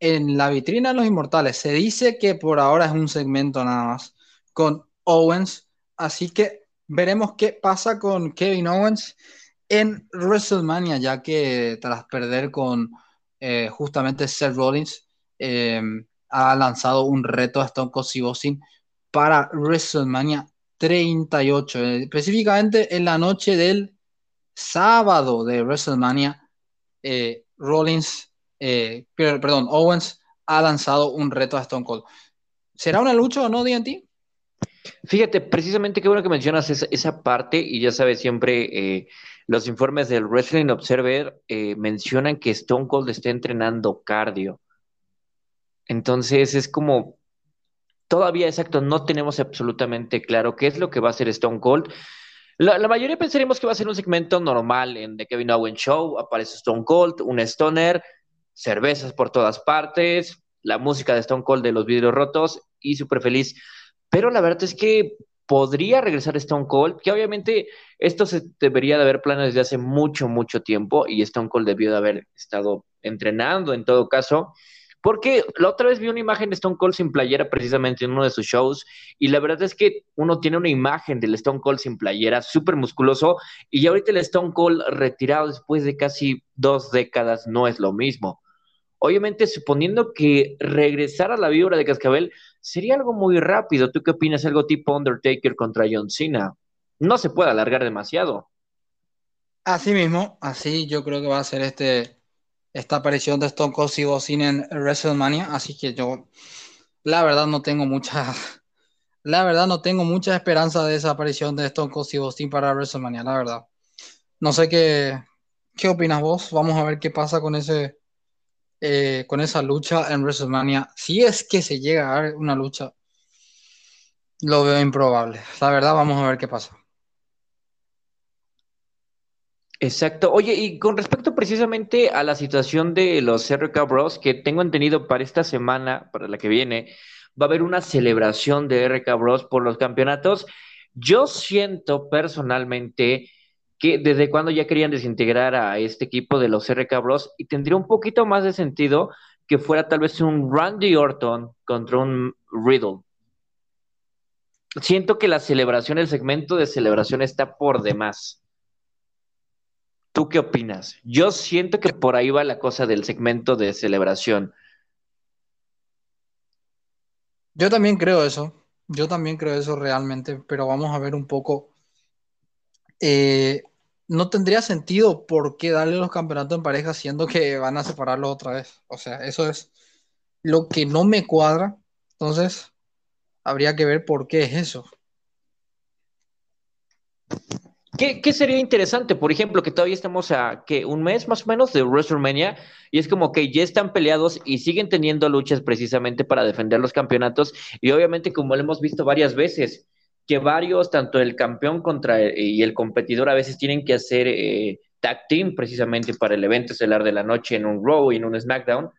en la vitrina de los inmortales. Se dice que por ahora es un segmento nada más con Owens. Así que veremos qué pasa con Kevin Owens en WrestleMania, ya que tras perder con eh, justamente Seth Rollins, ha lanzado un reto a Stone Cold Steve Austin para WrestleMania 38, eh, específicamente en la noche del sábado de WrestleMania, eh, Rollins, eh, perdón, Owens ha lanzado un reto a Stone Cold. ¿Será una lucha o no, DNT? Fíjate, precisamente qué bueno que mencionas esa, parte y ya sabes, siempre los informes del Wrestling Observer mencionan que Stone Cold está entrenando cardio. Entonces es como, todavía exacto, no tenemos absolutamente claro qué es lo que va a hacer Stone Cold. La, mayoría pensaríamos que va a ser un segmento normal en The Kevin Owens Show, aparece Stone Cold, un stoner, cervezas por todas partes, la música de Stone Cold de los vidrios rotos y súper feliz. Pero la verdad es que podría regresar Stone Cold, que obviamente esto se debería de haber planeado desde hace mucho, mucho tiempo y Stone Cold debió de haber estado entrenando en todo caso Porque la otra vez vi una imagen de Stone Cold sin playera precisamente en uno de sus shows y la verdad es que uno tiene una imagen del Stone Cold sin playera súper musculoso y ahorita el Stone Cold retirado después de casi dos décadas no es lo mismo. Obviamente, suponiendo que regresar a la vibra de Cascabel sería algo muy rápido. ¿Tú qué opinas? Algo tipo Undertaker contra John Cena. No se puede alargar demasiado. Así mismo, así yo creo que va a ser este, esta aparición de Stone Cold Steve Cena en WrestleMania. Así que yo, la verdad, no tengo mucha, [LAUGHS] la verdad, no tengo mucha esperanza de esa aparición de Stone Cold Steve Austin para WrestleMania, la verdad. No sé qué, qué opinas vos. Vamos a ver qué pasa con ese eh, con esa lucha en WrestleMania, si es que se llega a una lucha, lo veo improbable. La verdad, vamos a ver qué pasa. Exacto. Oye, y con respecto precisamente a la situación de los RK Bros, que tengo entendido para esta semana, para la que viene, va a haber una celebración de RK Bros por los campeonatos. Yo siento personalmente que desde cuando ya querían desintegrar a este equipo de los RK Bros. y tendría un poquito más de sentido que fuera tal vez un Randy Orton contra un Riddle. Siento que la celebración, el segmento de celebración está por demás. ¿Tú qué opinas? Yo siento que por ahí va la cosa del segmento de celebración. Yo también creo eso. Yo también creo eso realmente, pero vamos a ver un poco eh, no tendría sentido por qué darle los campeonatos en pareja siendo que van a separarlos otra vez. O sea, eso es lo que no me cuadra. Entonces, habría que ver por qué es eso. ¿Qué, sería interesante? Por ejemplo, que todavía estamos a que un mes más o menos de WrestleMania y es como que ya están peleados y siguen teniendo luchas precisamente para defender los campeonatos y obviamente como lo hemos visto varias veces, que varios, tanto el campeón contra y el competidor a veces tienen que hacer eh, tag team precisamente para el evento estelar de la noche en un Raw y en un SmackDown.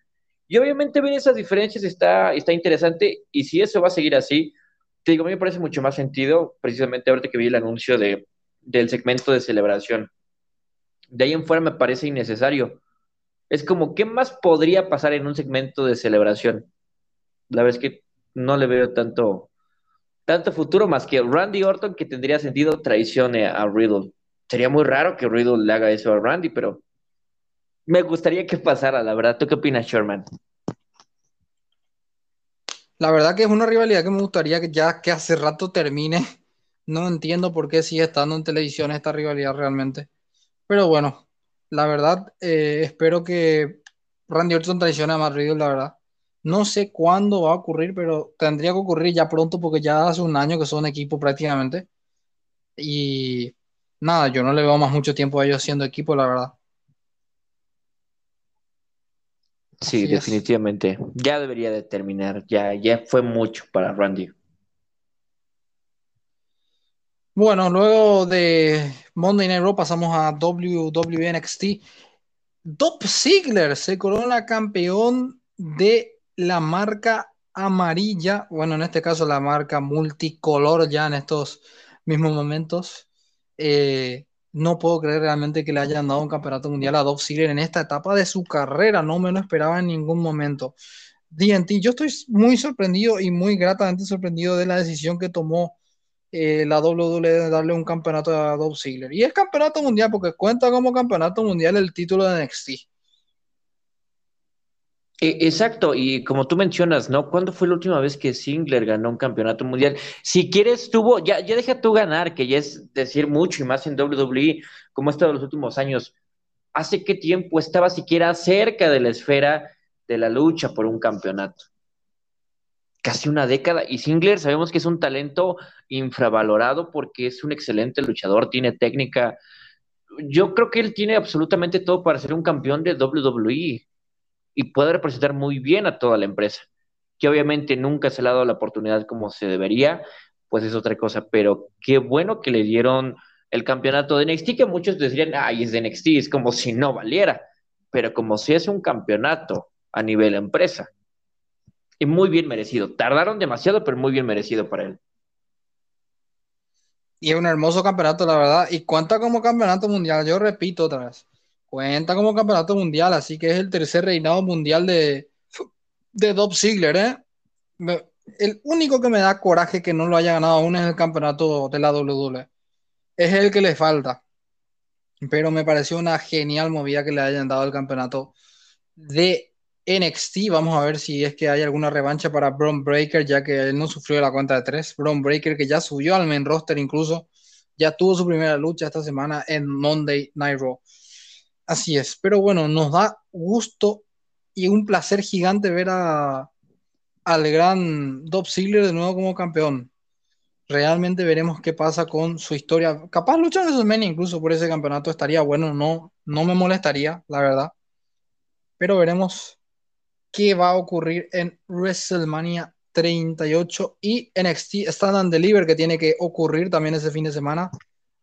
Y obviamente ver esas diferencias está, está interesante y si eso va a seguir así, te digo, a mí me parece mucho más sentido precisamente ahorita que vi el anuncio de, del segmento de celebración. De ahí en fuera me parece innecesario. Es como, ¿qué más podría pasar en un segmento de celebración? La verdad es que no le veo tanto, tanto futuro más que Randy Orton que tendría sentido traicione a Riddle. Sería muy raro que Riddle le haga eso a Randy, pero me gustaría que pasara, la verdad. ¿Tú qué opinas, Sherman? La verdad que es una rivalidad que me gustaría que ya que hace rato termine. No entiendo por qué sigue estando en televisión esta rivalidad realmente. Pero bueno, la verdad, eh, espero que Randy Orton traicione a Matt Riddle, la verdad. No sé cuándo va a ocurrir, pero tendría que ocurrir ya pronto porque ya hace un año que son equipo prácticamente. Y nada, yo no le veo más mucho tiempo a ellos siendo equipo, la verdad. Sí, definitivamente. Ya debería de terminar. Ya, ya fue mucho para Randy. Bueno, luego de Monday Night Raw pasamos a WWE NXT. Top Ziggler se corona campeón de la marca amarilla, bueno, en este caso la marca multicolor ya en estos mismos momentos. Eh, no puedo creer realmente que le hayan dado un campeonato mundial a Dolph Ziggler en esta etapa de su carrera, no me lo esperaba en ningún momento. DNT, yo estoy muy sorprendido y muy gratamente sorprendido de la decisión que tomó eh, la WWE de darle un campeonato a Dolph Ziggler. Y es campeonato mundial porque cuenta como campeonato mundial el título de NXT. E, exacto, y como tú mencionas, ¿no? ¿Cuándo fue la última vez que Singler ganó un campeonato mundial? Si quieres, tuvo, ya, ya deja tú ganar, que ya es decir mucho y más en WWE, como ha estado los últimos años. ¿Hace qué tiempo estaba siquiera cerca de la esfera de la lucha por un campeonato? Casi una década. Y Singler sabemos que es un talento infravalorado porque es un excelente luchador, tiene técnica. Yo creo que él tiene absolutamente todo para ser un campeón de WWE y puede representar muy bien a toda la empresa, que obviamente nunca se le ha dado la oportunidad como se debería, pues es otra cosa, pero qué bueno que le dieron el campeonato de NXT, que muchos decían, ay, es de NXT, es como si no valiera, pero como si es un campeonato a nivel empresa. Y muy bien merecido. Tardaron demasiado, pero muy bien merecido para él. Y es un hermoso campeonato, la verdad. Y cuenta como campeonato mundial. Yo repito otra vez. Cuenta como campeonato mundial, así que es el tercer reinado mundial de, de Ziggler, ¿eh? el único que me da coraje que no lo haya ganado aún es el campeonato de la WWE. Es el que le falta. Pero me pareció una genial movida que le hayan dado el campeonato de NXT. Vamos a ver si es que hay alguna revancha para Braun Breaker, ya que él no sufrió la cuenta de tres. Braun Breaker, que ya subió al main roster incluso, ya tuvo su primera lucha esta semana en Monday Night Raw. Así es. Pero bueno, nos da gusto y un placer gigante ver a, al gran Dob Ziggler de nuevo como campeón. Realmente veremos qué pasa con su historia. Capaz luchar en WrestleMania incluso por ese campeonato estaría bueno, no, no me molestaría, la verdad. Pero veremos qué va a ocurrir en WrestleMania 38 y NXT Stand and Deliver que tiene que ocurrir también ese fin de semana.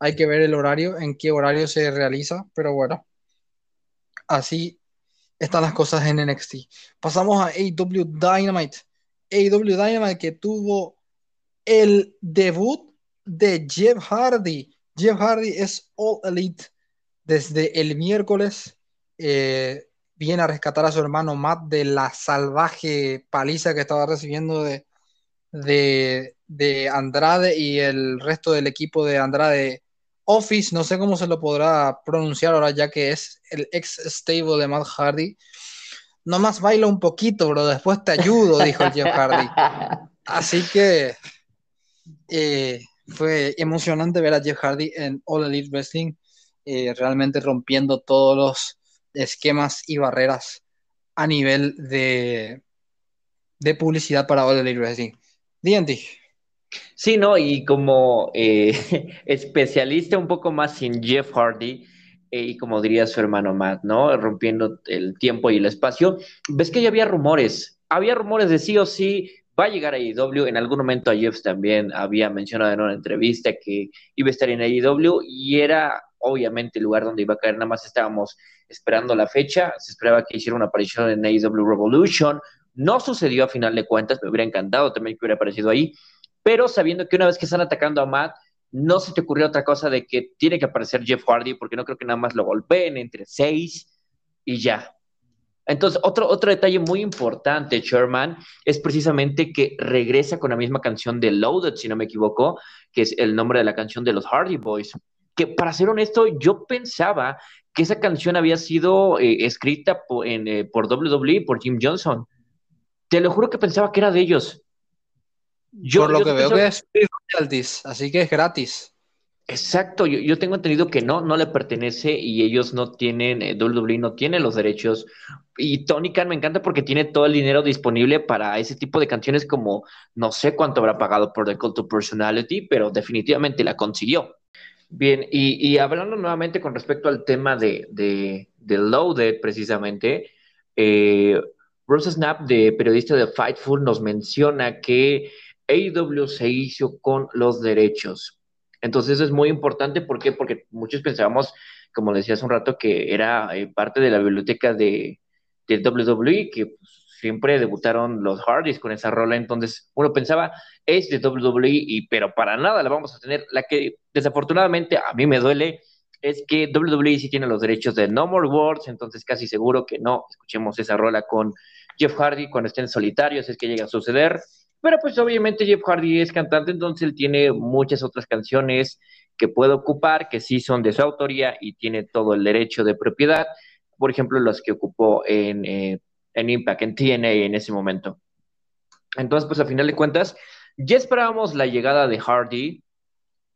Hay que ver el horario, en qué horario se realiza, pero bueno, así están las cosas en NXT. Pasamos a AW Dynamite. AW Dynamite que tuvo el debut de Jeff Hardy. Jeff Hardy es All Elite desde el miércoles. Eh, viene a rescatar a su hermano Matt de la salvaje paliza que estaba recibiendo de, de, de Andrade y el resto del equipo de Andrade Office. No sé cómo se lo podrá pronunciar ahora, ya que es el ex stable de Matt Hardy nomás baila un poquito, bro, después te ayudo, dijo el Jeff Hardy. [LAUGHS] Así que eh, fue emocionante ver a Jeff Hardy en All Elite Wrestling, eh, realmente rompiendo todos los esquemas y barreras a nivel de, de publicidad para All Elite Wrestling. D&D. Sí, no, y como eh, [LAUGHS] especialista un poco más en Jeff Hardy, y como diría su hermano Matt, ¿no? Rompiendo el tiempo y el espacio. Ves que ya había rumores, había rumores de sí o sí va a llegar a AEW. En algún momento a Jeff también había mencionado en una entrevista que iba a estar en AEW y era obviamente el lugar donde iba a caer. Nada más estábamos esperando la fecha. Se esperaba que hiciera una aparición en AEW Revolution. No sucedió a final de cuentas. Me hubiera encantado también que hubiera aparecido ahí. Pero sabiendo que una vez que están atacando a Matt, no se te ocurrió otra cosa de que tiene que aparecer Jeff Hardy, porque no creo que nada más lo golpeen entre seis y ya. Entonces, otro, otro detalle muy importante, Sherman, es precisamente que regresa con la misma canción de Loaded, si no me equivoco, que es el nombre de la canción de los Hardy Boys. Que para ser honesto, yo pensaba que esa canción había sido eh, escrita por, en, eh, por WWE, por Jim Johnson. Te lo juro que pensaba que era de ellos. Yo, Por lo que veo que es royalties, así que es gratis. Exacto, yo, tengo entendido que no, no le pertenece y ellos no tienen, eh, WWE no tiene los derechos. Y Tony Khan me encanta porque tiene todo el dinero disponible para ese tipo de canciones como no sé cuánto habrá pagado por The Call to Personality, pero definitivamente la consiguió. Bien, y, hablando nuevamente con respecto al tema de, de, de Loaded, precisamente, eh, Rose Snap, de periodista de Fightful, nos menciona que AEW se hizo con los derechos. Entonces eso es muy importante, ¿por qué? Porque muchos pensábamos, como decía hace un rato, que era eh, parte de la biblioteca de, de WWE, que pues, siempre debutaron los Hardys con esa rola, entonces uno pensaba, es de WWE, y, pero para nada la vamos a tener. La que desafortunadamente a mí me duele es que WWE sí tiene los derechos de No More Words, entonces casi seguro que no escuchemos esa rola con Jeff Hardy cuando estén solitarios, es que llega a suceder. Pero pues obviamente Jeff Hardy es cantante, entonces él tiene muchas otras canciones que puede ocupar, que sí son de su autoría y tiene todo el derecho de propiedad. Por ejemplo, los que ocupó en, eh, en Impact, en TNA en ese momento. Entonces, pues a final de cuentas, ya esperábamos la llegada de Hardy,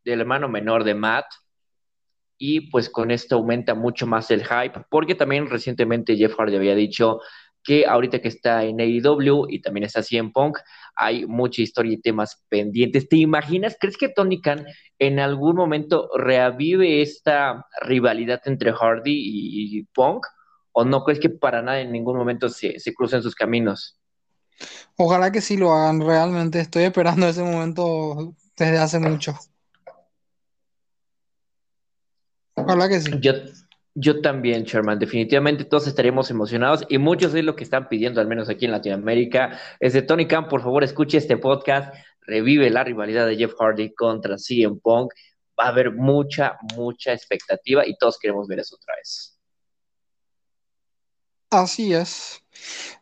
del hermano menor de Matt, y pues con esto aumenta mucho más el hype, porque también recientemente Jeff Hardy había dicho que ahorita que está en AEW y también está así en Punk, hay mucha historia y temas pendientes. ¿Te imaginas? ¿Crees que Tony Khan en algún momento reavive esta rivalidad entre Hardy y, Punk? ¿O no crees que para nada en ningún momento se, se crucen sus caminos? Ojalá que sí lo hagan, realmente estoy esperando ese momento desde hace mucho. Ojalá que sí. Yo, yo también, Sherman. Definitivamente todos estaremos emocionados y muchos de lo que están pidiendo, al menos aquí en Latinoamérica, es de Tony Khan. Por favor, escuche este podcast. Revive la rivalidad de Jeff Hardy contra CM Punk. Va a haber mucha, mucha expectativa y todos queremos ver eso otra vez. Así es.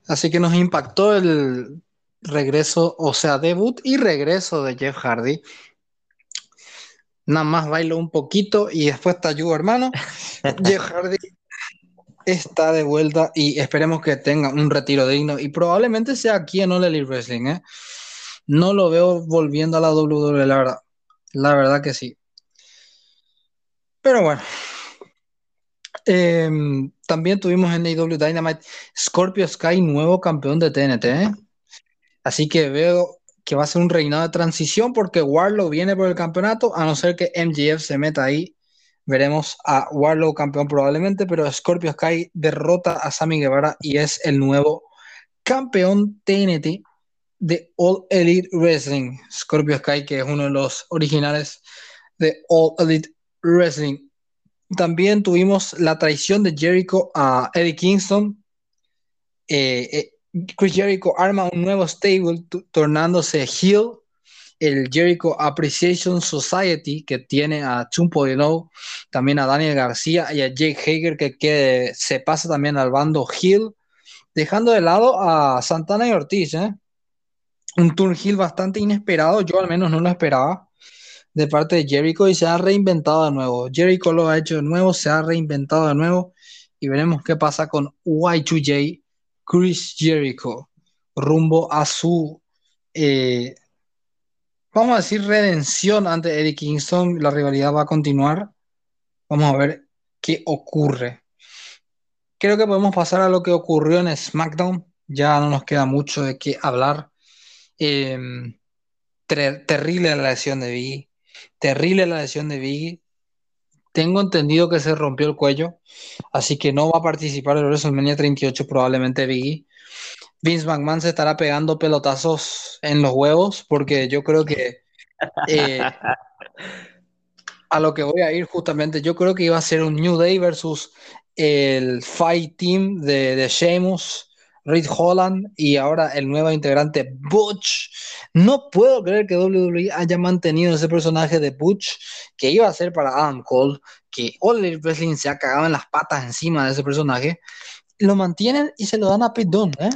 Así que nos impactó el regreso, o sea, debut y regreso de Jeff Hardy. Nada más bailo un poquito y después te ayudo, hermano. [LAUGHS] Jeff Hardy está de vuelta y esperemos que tenga un retiro digno y probablemente sea aquí en All Elite Wrestling, ¿eh? No lo veo volviendo a la WWE, la verdad. La verdad que sí. Pero bueno. Em, también tuvimos en AW Dynamite Scorpio Sky, nuevo campeón de TNT. ¿eh? Así que veo que va a ser un reinado de transición porque Warlow viene por el campeonato, a no ser que MGF se meta ahí. Veremos a Warlow campeón probablemente, pero Scorpio Sky derrota a Sammy Guevara y es el nuevo campeón TNT de All Elite Wrestling. Scorpio Sky, que es uno de los originales de All Elite Wrestling. También tuvimos la traición de Jericho a Eddie Kingston. Eh, eh, Chris Jericho arma un nuevo stable tornándose heel. El Jericho Appreciation Society que tiene a Chumpo No, también a Daniel García y a Jake Hager que, que se pasa también al bando heel, dejando de lado a Santana y Ortiz. ¿eh? Un turn heel bastante inesperado, yo al menos no lo esperaba de parte de Jericho y se ha reinventado de nuevo. Jericho lo ha hecho de nuevo, se ha reinventado de nuevo y veremos qué pasa con Y2J, Chris Jericho, rumbo a su, eh, vamos a decir, redención ante Eddie Kingston. La rivalidad va a continuar. Vamos a ver qué ocurre. Creo que podemos pasar a lo que ocurrió en SmackDown. Ya no nos queda mucho de qué hablar. Em, terrible la lesión de Biggie Terrible la lesión de Biggie. Tengo entendido que se rompió el cuello, así que no va a participar en el WrestleMania 38 probablemente Biggie. Vince McMahon se estará pegando pelotazos en los huevos porque yo creo que eh, [LAUGHS] a lo que voy a ir justamente, yo creo que iba a ser un New Day versus el Fight Team de, de Sheamus Reed Holland y ahora el nuevo integrante Butch. No puedo creer que WWE haya mantenido ese personaje de Butch que iba a ser para Adam Cole, que All Elite Wrestling se ha cagado en las patas encima de ese personaje. Lo mantienen y se lo dan a Pete Dunne, ¿eh?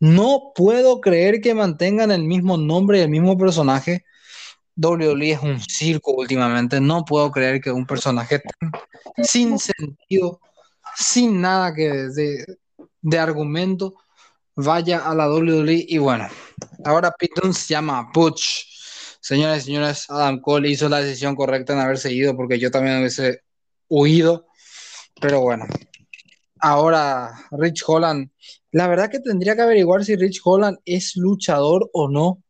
No puedo creer que mantengan el mismo nombre y el mismo personaje. WWE es un circo últimamente. No puedo creer que un personaje sin sentido, sin nada que de argumento vaya a la WWE y bueno, ahora Pete se llama Butch. Señoras y señores, Adam Cole hizo la decisión correcta en haber seguido porque yo también hubiese huido, pero bueno. Ahora Rich Holland, la verdad que tendría que averiguar si Rich Holland es luchador o no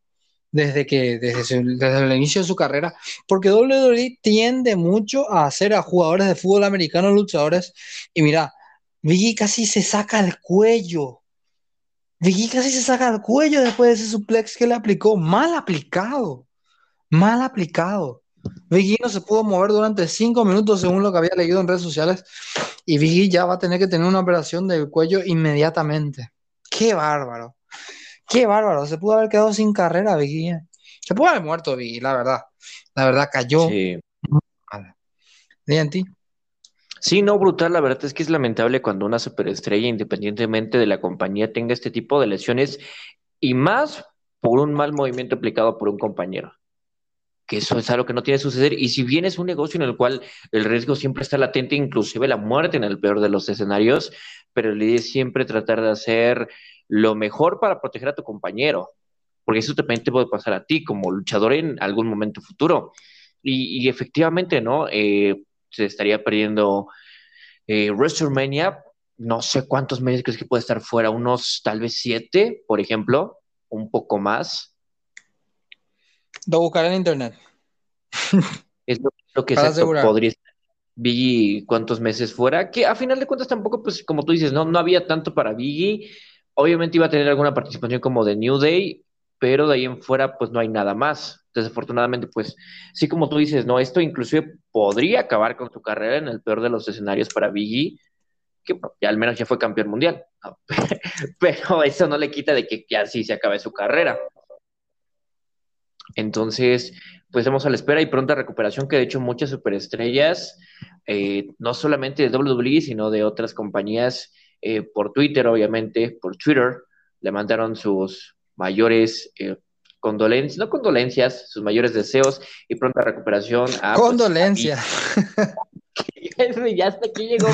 desde que desde el inicio de su carrera, porque WWE tiende mucho a hacer a jugadores de fútbol americano luchadores y mira, Vicky casi se saca el cuello. Vicky casi se saca el cuello después de ese suplex que le aplicó. Mal aplicado. Mal aplicado. Vicky no se pudo mover durante cinco minutos según lo que había leído en redes sociales. Y Vicky ya va a tener que tener una operación del cuello inmediatamente. Qué bárbaro. Qué bárbaro. Se pudo haber quedado sin carrera Vicky. ¿eh? Se pudo haber muerto Vicky, la verdad. La verdad cayó. Sí. ti? Sí, no, brutal. La verdad es que es lamentable cuando una superestrella, independientemente de la compañía, tenga este tipo de lesiones y más por un mal movimiento aplicado por un compañero. Que eso es algo que no tiene que suceder. Y si bien es un negocio en el cual el riesgo siempre está latente, inclusive la muerte en el peor de los escenarios, pero la idea es siempre tratar de hacer lo mejor para proteger a tu compañero, porque eso también te puede pasar a ti como luchador en algún momento futuro. Y, efectivamente, ¿no? Eh, se estaría perdiendo eh, WrestleMania. No sé cuántos meses crees que puede estar fuera, unos tal vez siete, por ejemplo, un poco más. Lo buscar en internet. [LAUGHS] Es lo, que se podría estar. Biggie cuántos meses fuera, que a final de cuentas tampoco, pues como tú dices, no, no había tanto para Biggie. Obviamente iba a tener alguna participación como de New Day, pero de ahí en fuera, pues no hay nada más desafortunadamente, pues sí, como tú dices, ¿no? Esto inclusive podría acabar con su carrera en el peor de los escenarios para Biggie, que ya al menos ya fue campeón mundial, [LAUGHS] pero eso no le quita de que ya sí se acabe su carrera. Entonces, pues estamos a la espera y pronta recuperación, que de hecho muchas superestrellas, eh, no solamente de WWE, sino de otras compañías, eh, por Twitter, obviamente, por Twitter, le mandaron sus mayores eh, condolencias, no condolencias, sus mayores deseos y pronta recuperación. A, pues, condolencias. [LAUGHS] ya hasta aquí llegó.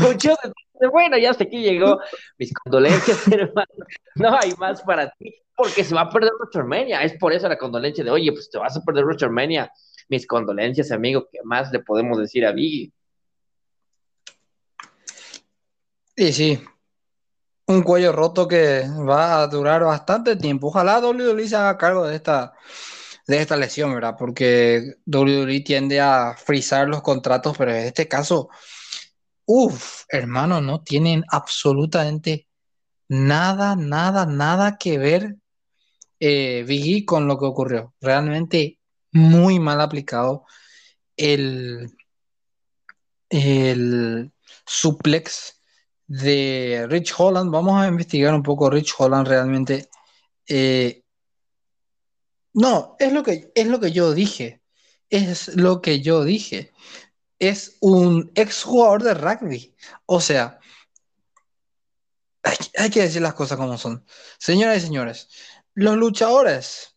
Mucho bueno, ya hasta aquí llegó. Mis condolencias, [LAUGHS] hermano. No hay más para ti, porque se va a perder WrestleMania. Es por eso la condolencia de, oye, pues te vas a perder WrestleMania. Mis condolencias, amigo. ¿Qué más le podemos decir a Biggie? Sí, sí. Un cuello roto que va a durar bastante tiempo. Ojalá WWE se haga cargo de esta, de esta lesión, ¿verdad? Porque WWE tiende a frizar los contratos, pero en este caso Uf, hermano, no tienen absolutamente nada, nada, nada que ver eh, con lo que ocurrió. Realmente muy mal aplicado el, el suplex de Rich Holland. Vamos a investigar un poco Rich Holland realmente. Eh, no, es lo que es lo que yo dije. Es lo que yo dije es un exjugador de rugby. O sea, hay, que decir las cosas como son. Señoras y señores, los luchadores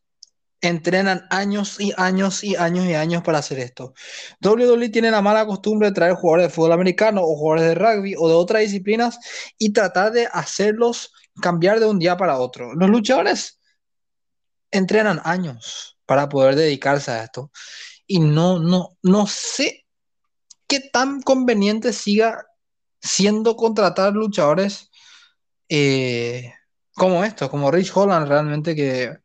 entrenan años y años y años y años para hacer esto. WWE tiene la mala costumbre de traer jugadores de fútbol americano o jugadores de rugby o de otras disciplinas y tratar de hacerlos cambiar de un día para otro. Los luchadores entrenan años para poder dedicarse a esto. Y no, no, no sé qué tan conveniente siga siendo contratar luchadores eh, como estos, como Rich Holland, realmente que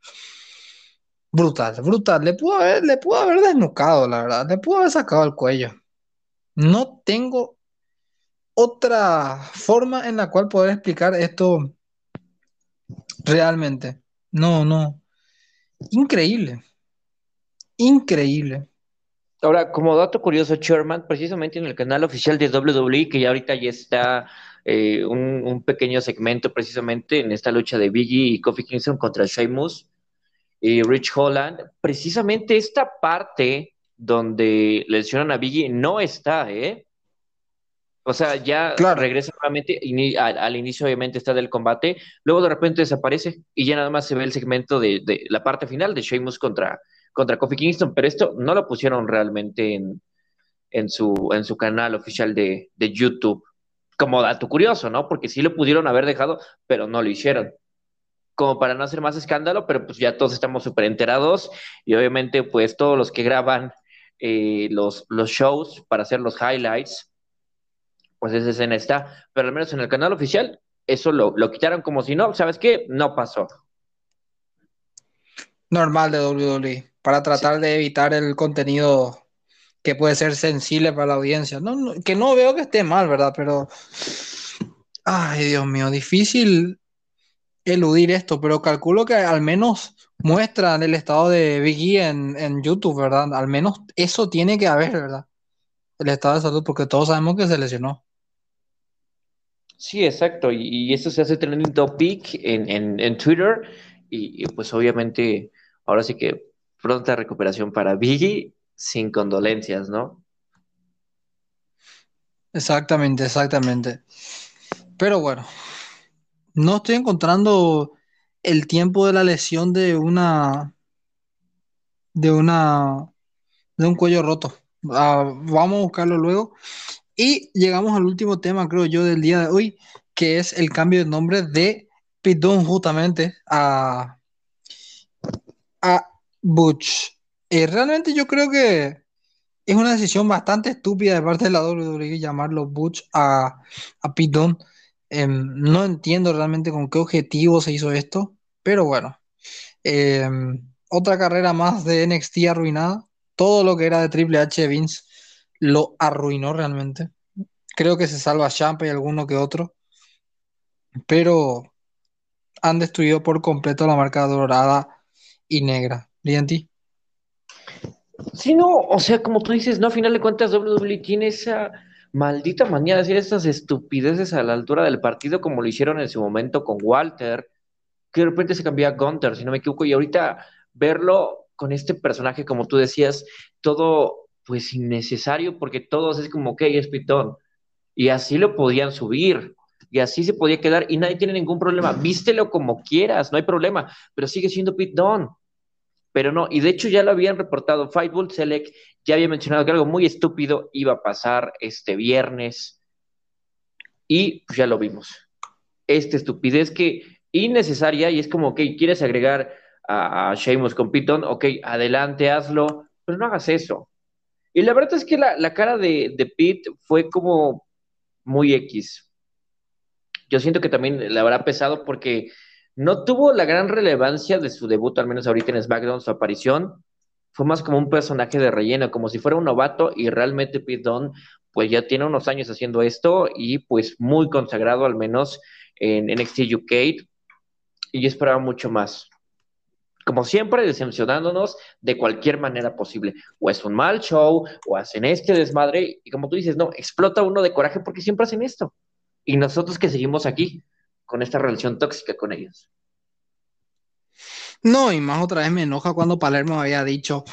brutal, brutal. Le pudo haber, le pudo haber desnucado, la verdad, le pudo haber sacado el cuello. No tengo otra forma en la cual poder explicar esto realmente. No, no. Increíble. Increíble. Ahora, como dato curioso, Sherman, precisamente en el canal oficial de WWE, que ya ahorita ya está eh, un, pequeño segmento precisamente en esta lucha de Biggie y Kofi Kingston contra Sheamus y Rich Holland, precisamente esta parte donde lesionan a Biggie no está, ¿eh? O sea, ya regresa nuevamente, al, al, inicio obviamente está del combate, luego de repente desaparece y ya nada más se ve el segmento de, de la parte final de Sheamus contra, contra Kofi Kingston, pero esto no lo pusieron realmente en, en, su, en su canal oficial de, de YouTube. Como dato curioso, ¿no? Porque sí lo pudieron haber dejado, pero no lo hicieron como para no hacer más escándalo, pero pues ya todos estamos súper enterados y obviamente pues todos los que graban eh, los, los shows para hacer los highlights, pues esa escena está, pero al menos en el canal oficial eso lo, lo quitaron como si no, ¿sabes qué? No pasó. Normal de WWE para tratar de evitar el contenido que puede ser sensible para la audiencia. No, que no veo que esté mal, ¿verdad? Pero, ay, Dios mío, difícil eludir esto, pero calculo que al menos muestran el estado de Biggie en, en YouTube, ¿verdad? Al menos eso tiene que haber, ¿verdad? El estado de salud, porque todos sabemos que se lesionó. Sí, exacto, y, eso se hace trending topic en, en, en Twitter, y pues obviamente ahora sí que pronta recuperación para Biggie sin condolencias, ¿no? Exactamente, exactamente. Pero bueno, no estoy encontrando el tiempo de la lesión de una de una de un cuello roto. Ah, vamos a buscarlo luego. Y llegamos al último tema, creo yo, del día de hoy, que es el cambio de nombre de Pitón justamente a, a Butch. Eh, realmente yo creo que es una decisión bastante estúpida de parte de la WWE llamarlo Butch a, a Pete em, no entiendo realmente con qué objetivo se hizo esto, pero bueno. Em, otra carrera más de NXT arruinada. Todo lo que era de Triple H Vince lo arruinó realmente. Creo que se salva Champa y alguno que otro. Pero han destruido por completo la marca dorada y negra. ti Sí, no, o sea, como tú dices, no, a final de cuentas WWE tiene esa maldita manía de hacer estas estupideces a la altura del partido como lo hicieron en su momento con Walter, que de repente se cambia a Gunter, si no me equivoco, y ahorita verlo con este personaje, como tú decías, todo pues innecesario, porque todos es como, ok, es pitón, Y así lo podían subir. Y así se podía quedar y nadie tiene ningún problema. Vístelo como quieras, no hay problema, pero sigue siendo Dunne. Pero no, y de hecho ya lo habían reportado. Fightball Select ya había mencionado que algo muy estúpido iba a pasar este viernes. Y pues, ya lo vimos. Esta estupidez que innecesaria y es como, que ¿quieres agregar a, a Sheamus con Piton? Ok, adelante, hazlo, pero no hagas eso. Y la verdad es que la, cara de, de Pete fue como muy X. Yo siento que también le habrá pesado porque no tuvo la gran relevancia de su debut, al menos ahorita en SmackDown, su aparición. Fue más como un personaje de relleno, como si fuera un novato y realmente Pete Dunne pues ya tiene unos años haciendo esto y pues muy consagrado al menos en NXT UK y yo esperaba mucho más. Como siempre, decepcionándonos de cualquier manera posible. O es un mal show, o hacen este desmadre, y como tú dices, no, explota uno de coraje porque siempre hacen esto. Y nosotros que seguimos aquí, con esta relación tóxica con ellos. No, y más otra vez me enoja cuando Palermo había dicho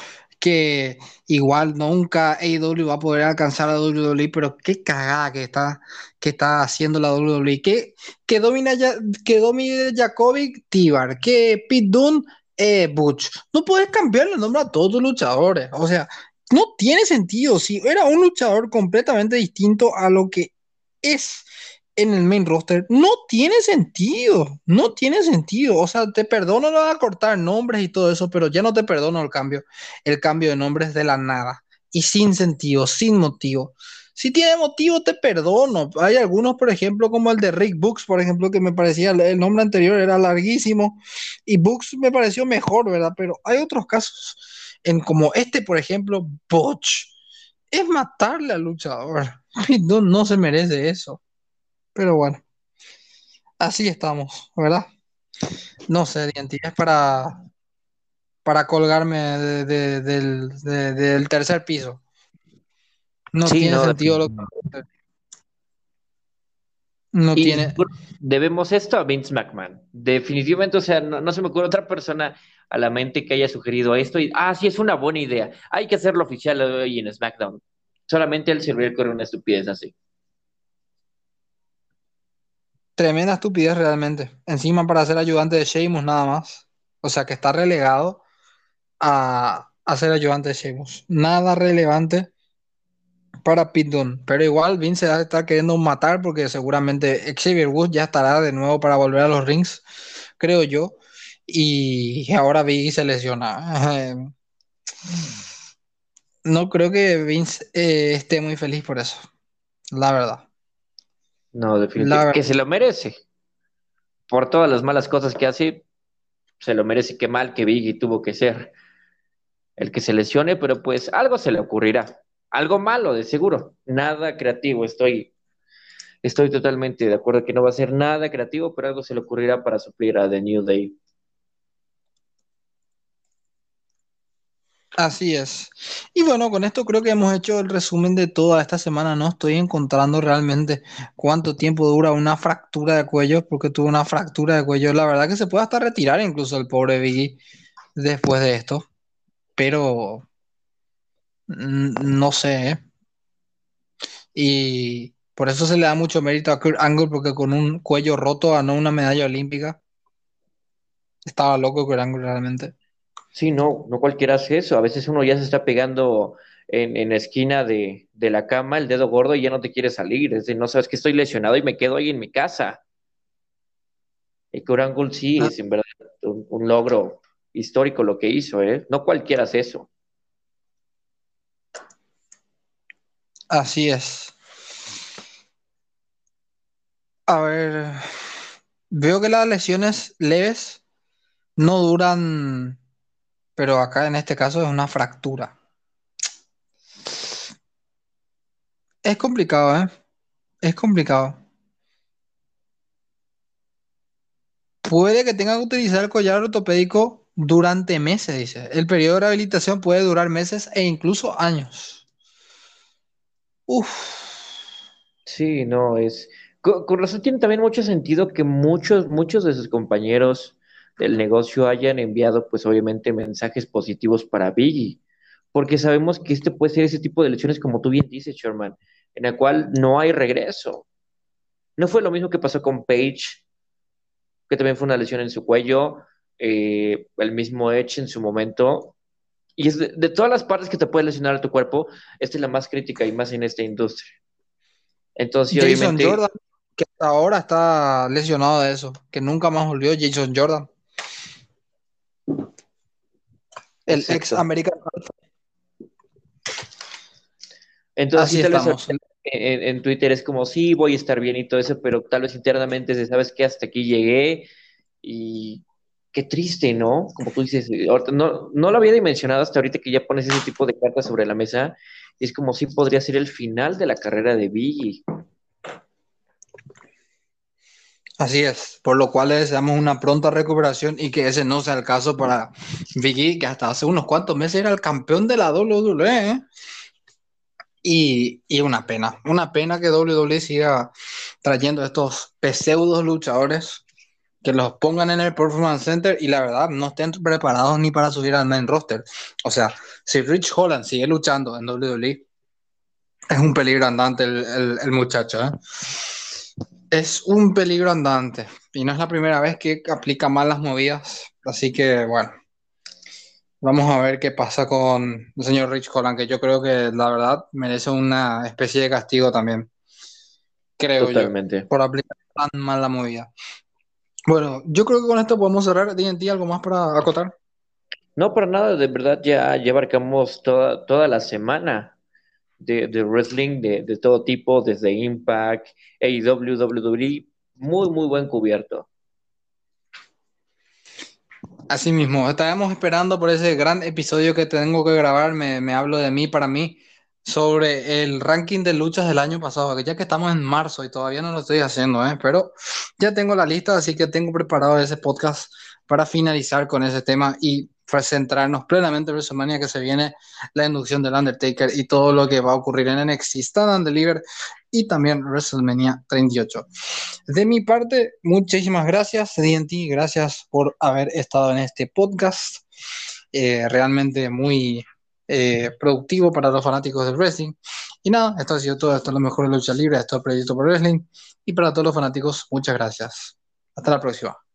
que igual nunca AEW va a poder alcanzar a WWE, pero qué cagada que está, que está haciendo la WWE. Que, que domina, que domine Jakovic Tibar, que Pete Dunne eh, Butch. No puedes cambiarle el nombre a todos tus luchadores. O sea, no tiene sentido. Si era un luchador completamente distinto a lo que es en el main roster, no tiene sentido. No tiene sentido. O sea, te perdono no a cortar nombres y todo eso, pero ya no te perdono el cambio. El cambio de nombres de la nada. Y sin sentido, sin motivo. Si tiene motivo, te perdono. Hay algunos, por ejemplo, como el de Rick Books, por ejemplo, que me parecía, el nombre anterior era larguísimo y Books me pareció mejor, ¿verdad? Pero hay otros casos, en como este, por ejemplo, Butch, es matarle al luchador. [LAUGHS] No, no se merece eso. Pero bueno, así estamos, ¿verdad? No sé, es para, para colgarme del tercer piso. No tiene sentido lo que... No tiene. Debemos esto a Vince McMahon. Definitivamente, o sea, no, se me ocurre otra persona a la mente que haya sugerido esto. Y, ah, sí, es una buena idea. Hay que hacerlo oficial hoy en SmackDown. Solamente él serviría con una estupidez así. Tremenda estupidez realmente. Encima para ser ayudante de Sheamus nada más. O sea que está relegado a, ser ayudante de Sheamus. Nada relevante para Pete Pero igual Vince se está queriendo matar porque seguramente Xavier Woods ya estará de nuevo para volver a los rings, creo yo. Y ahora Biggie se lesiona. No creo que Vince eh, esté muy feliz por eso, la verdad. No, definitivamente. Que se lo merece. Por todas las malas cosas que hace, se lo merece. Qué mal que Biggie tuvo que ser el que se lesione, pero pues algo se le ocurrirá algo malo, de seguro. Nada creativo, estoy, estoy totalmente de acuerdo que no va a ser nada creativo, pero algo se le ocurrirá para suplir a The New Day. Así es. Y bueno, con esto creo que hemos hecho el resumen de toda esta semana. No estoy encontrando realmente cuánto tiempo dura una fractura de cuello, porque tuvo una fractura de cuello. La verdad que se puede hasta retirar incluso el pobre Biggie después de esto. Pero no sé. ¿eh? Y por eso se le da mucho mérito a Kurt Angle, porque con un cuello roto ganó una medalla olímpica. Estaba loco Kurt Angle realmente. Sí, no, no cualquiera hace eso. A veces uno ya se está pegando en, la esquina de, la cama, el dedo gordo, y ya no te quiere salir. Es decir, no sabes que estoy lesionado y me quedo ahí en mi casa. Y Kurt Angle sí, ah. es en verdad un, un, logro histórico lo que hizo, ¿eh? No cualquiera hace eso. Así es. A ver, veo que las lesiones leves no duran, pero acá en este caso es una fractura. Es complicado, ¿eh? Es complicado. Puede que tenga que utilizar el collar ortopédico durante meses, dice. El periodo de rehabilitación puede durar meses e incluso años. Uf. Sí, no, es. Con, razón tiene también mucho sentido que muchos, muchos de sus compañeros del negocio hayan enviado, pues obviamente, mensajes positivos para Biggie, porque sabemos que este puede ser ese tipo de lesiones, como tú bien dices, Sherman, en la cual no hay regreso. No fue lo mismo que pasó con Page, que también fue una lesión en su cuello, eh, el mismo Edge en su momento. Y es de, todas las partes que te puede lesionar a tu cuerpo, esta es la más crítica y más en esta industria. Entonces, Jason Jordan, que ahora está lesionado de eso, que nunca más volvió Jason Jordan. El ex American Entonces, tal vez en, Twitter es como, sí, voy a estar bien y todo eso, pero tal vez internamente es sabes que hasta aquí llegué y qué triste, ¿no? Como tú dices, no, no lo había dimensionado hasta ahorita que ya pones ese tipo de cartas sobre la mesa y es como si podría ser el final de la carrera de Biggie. Así es, por lo cual le deseamos una pronta recuperación y que ese no sea el caso para Biggie, que hasta hace unos cuantos meses era el campeón de la WWE. ¿eh? Y, una pena, una pena que WWE siga trayendo estos pseudos luchadores que los pongan en el Performance Center y la verdad no estén preparados ni para subir al main roster. O sea, si Rich Holland sigue luchando en WWE, es un peligro andante el, muchacho. ¿eh? Es un peligro andante y no es la primera vez que aplica mal las movidas. Así que bueno, Vamos a ver qué pasa con el señor Rich Holland, que yo creo que la verdad merece una especie de castigo también. Creo Totalmente. yo, por aplicar tan mal la movida. Bueno, yo creo que con esto podemos cerrar. ti algo más para acotar? No, para nada, de verdad ya, ya abarcamos toda, toda la semana de, wrestling de, de, todo tipo, desde Impact, AEW, WWE, muy, muy buen cubierto. Así mismo, estábamos esperando por ese gran episodio que tengo que grabar, me, hablo de mí para mí, sobre el ranking de luchas del año pasado, que ya que estamos en marzo y todavía no lo estoy haciendo, ¿eh? pero ya tengo la lista, así que tengo preparado ese podcast para finalizar con ese tema y centrarnos plenamente en WrestleMania que se viene, la inducción del Undertaker y todo lo que va a ocurrir en NXT Stand and Deliver y también WrestleMania 38. De mi parte, muchísimas gracias, DNT, gracias por haber estado en este podcast. Eh, realmente muy eh, productivo para los fanáticos del wrestling. Y nada, esto ha sido todo. Esto es lo mejor de lucha libre, esto es Proyecto por Wrestling. Y para todos los fanáticos, muchas gracias. Hasta la próxima.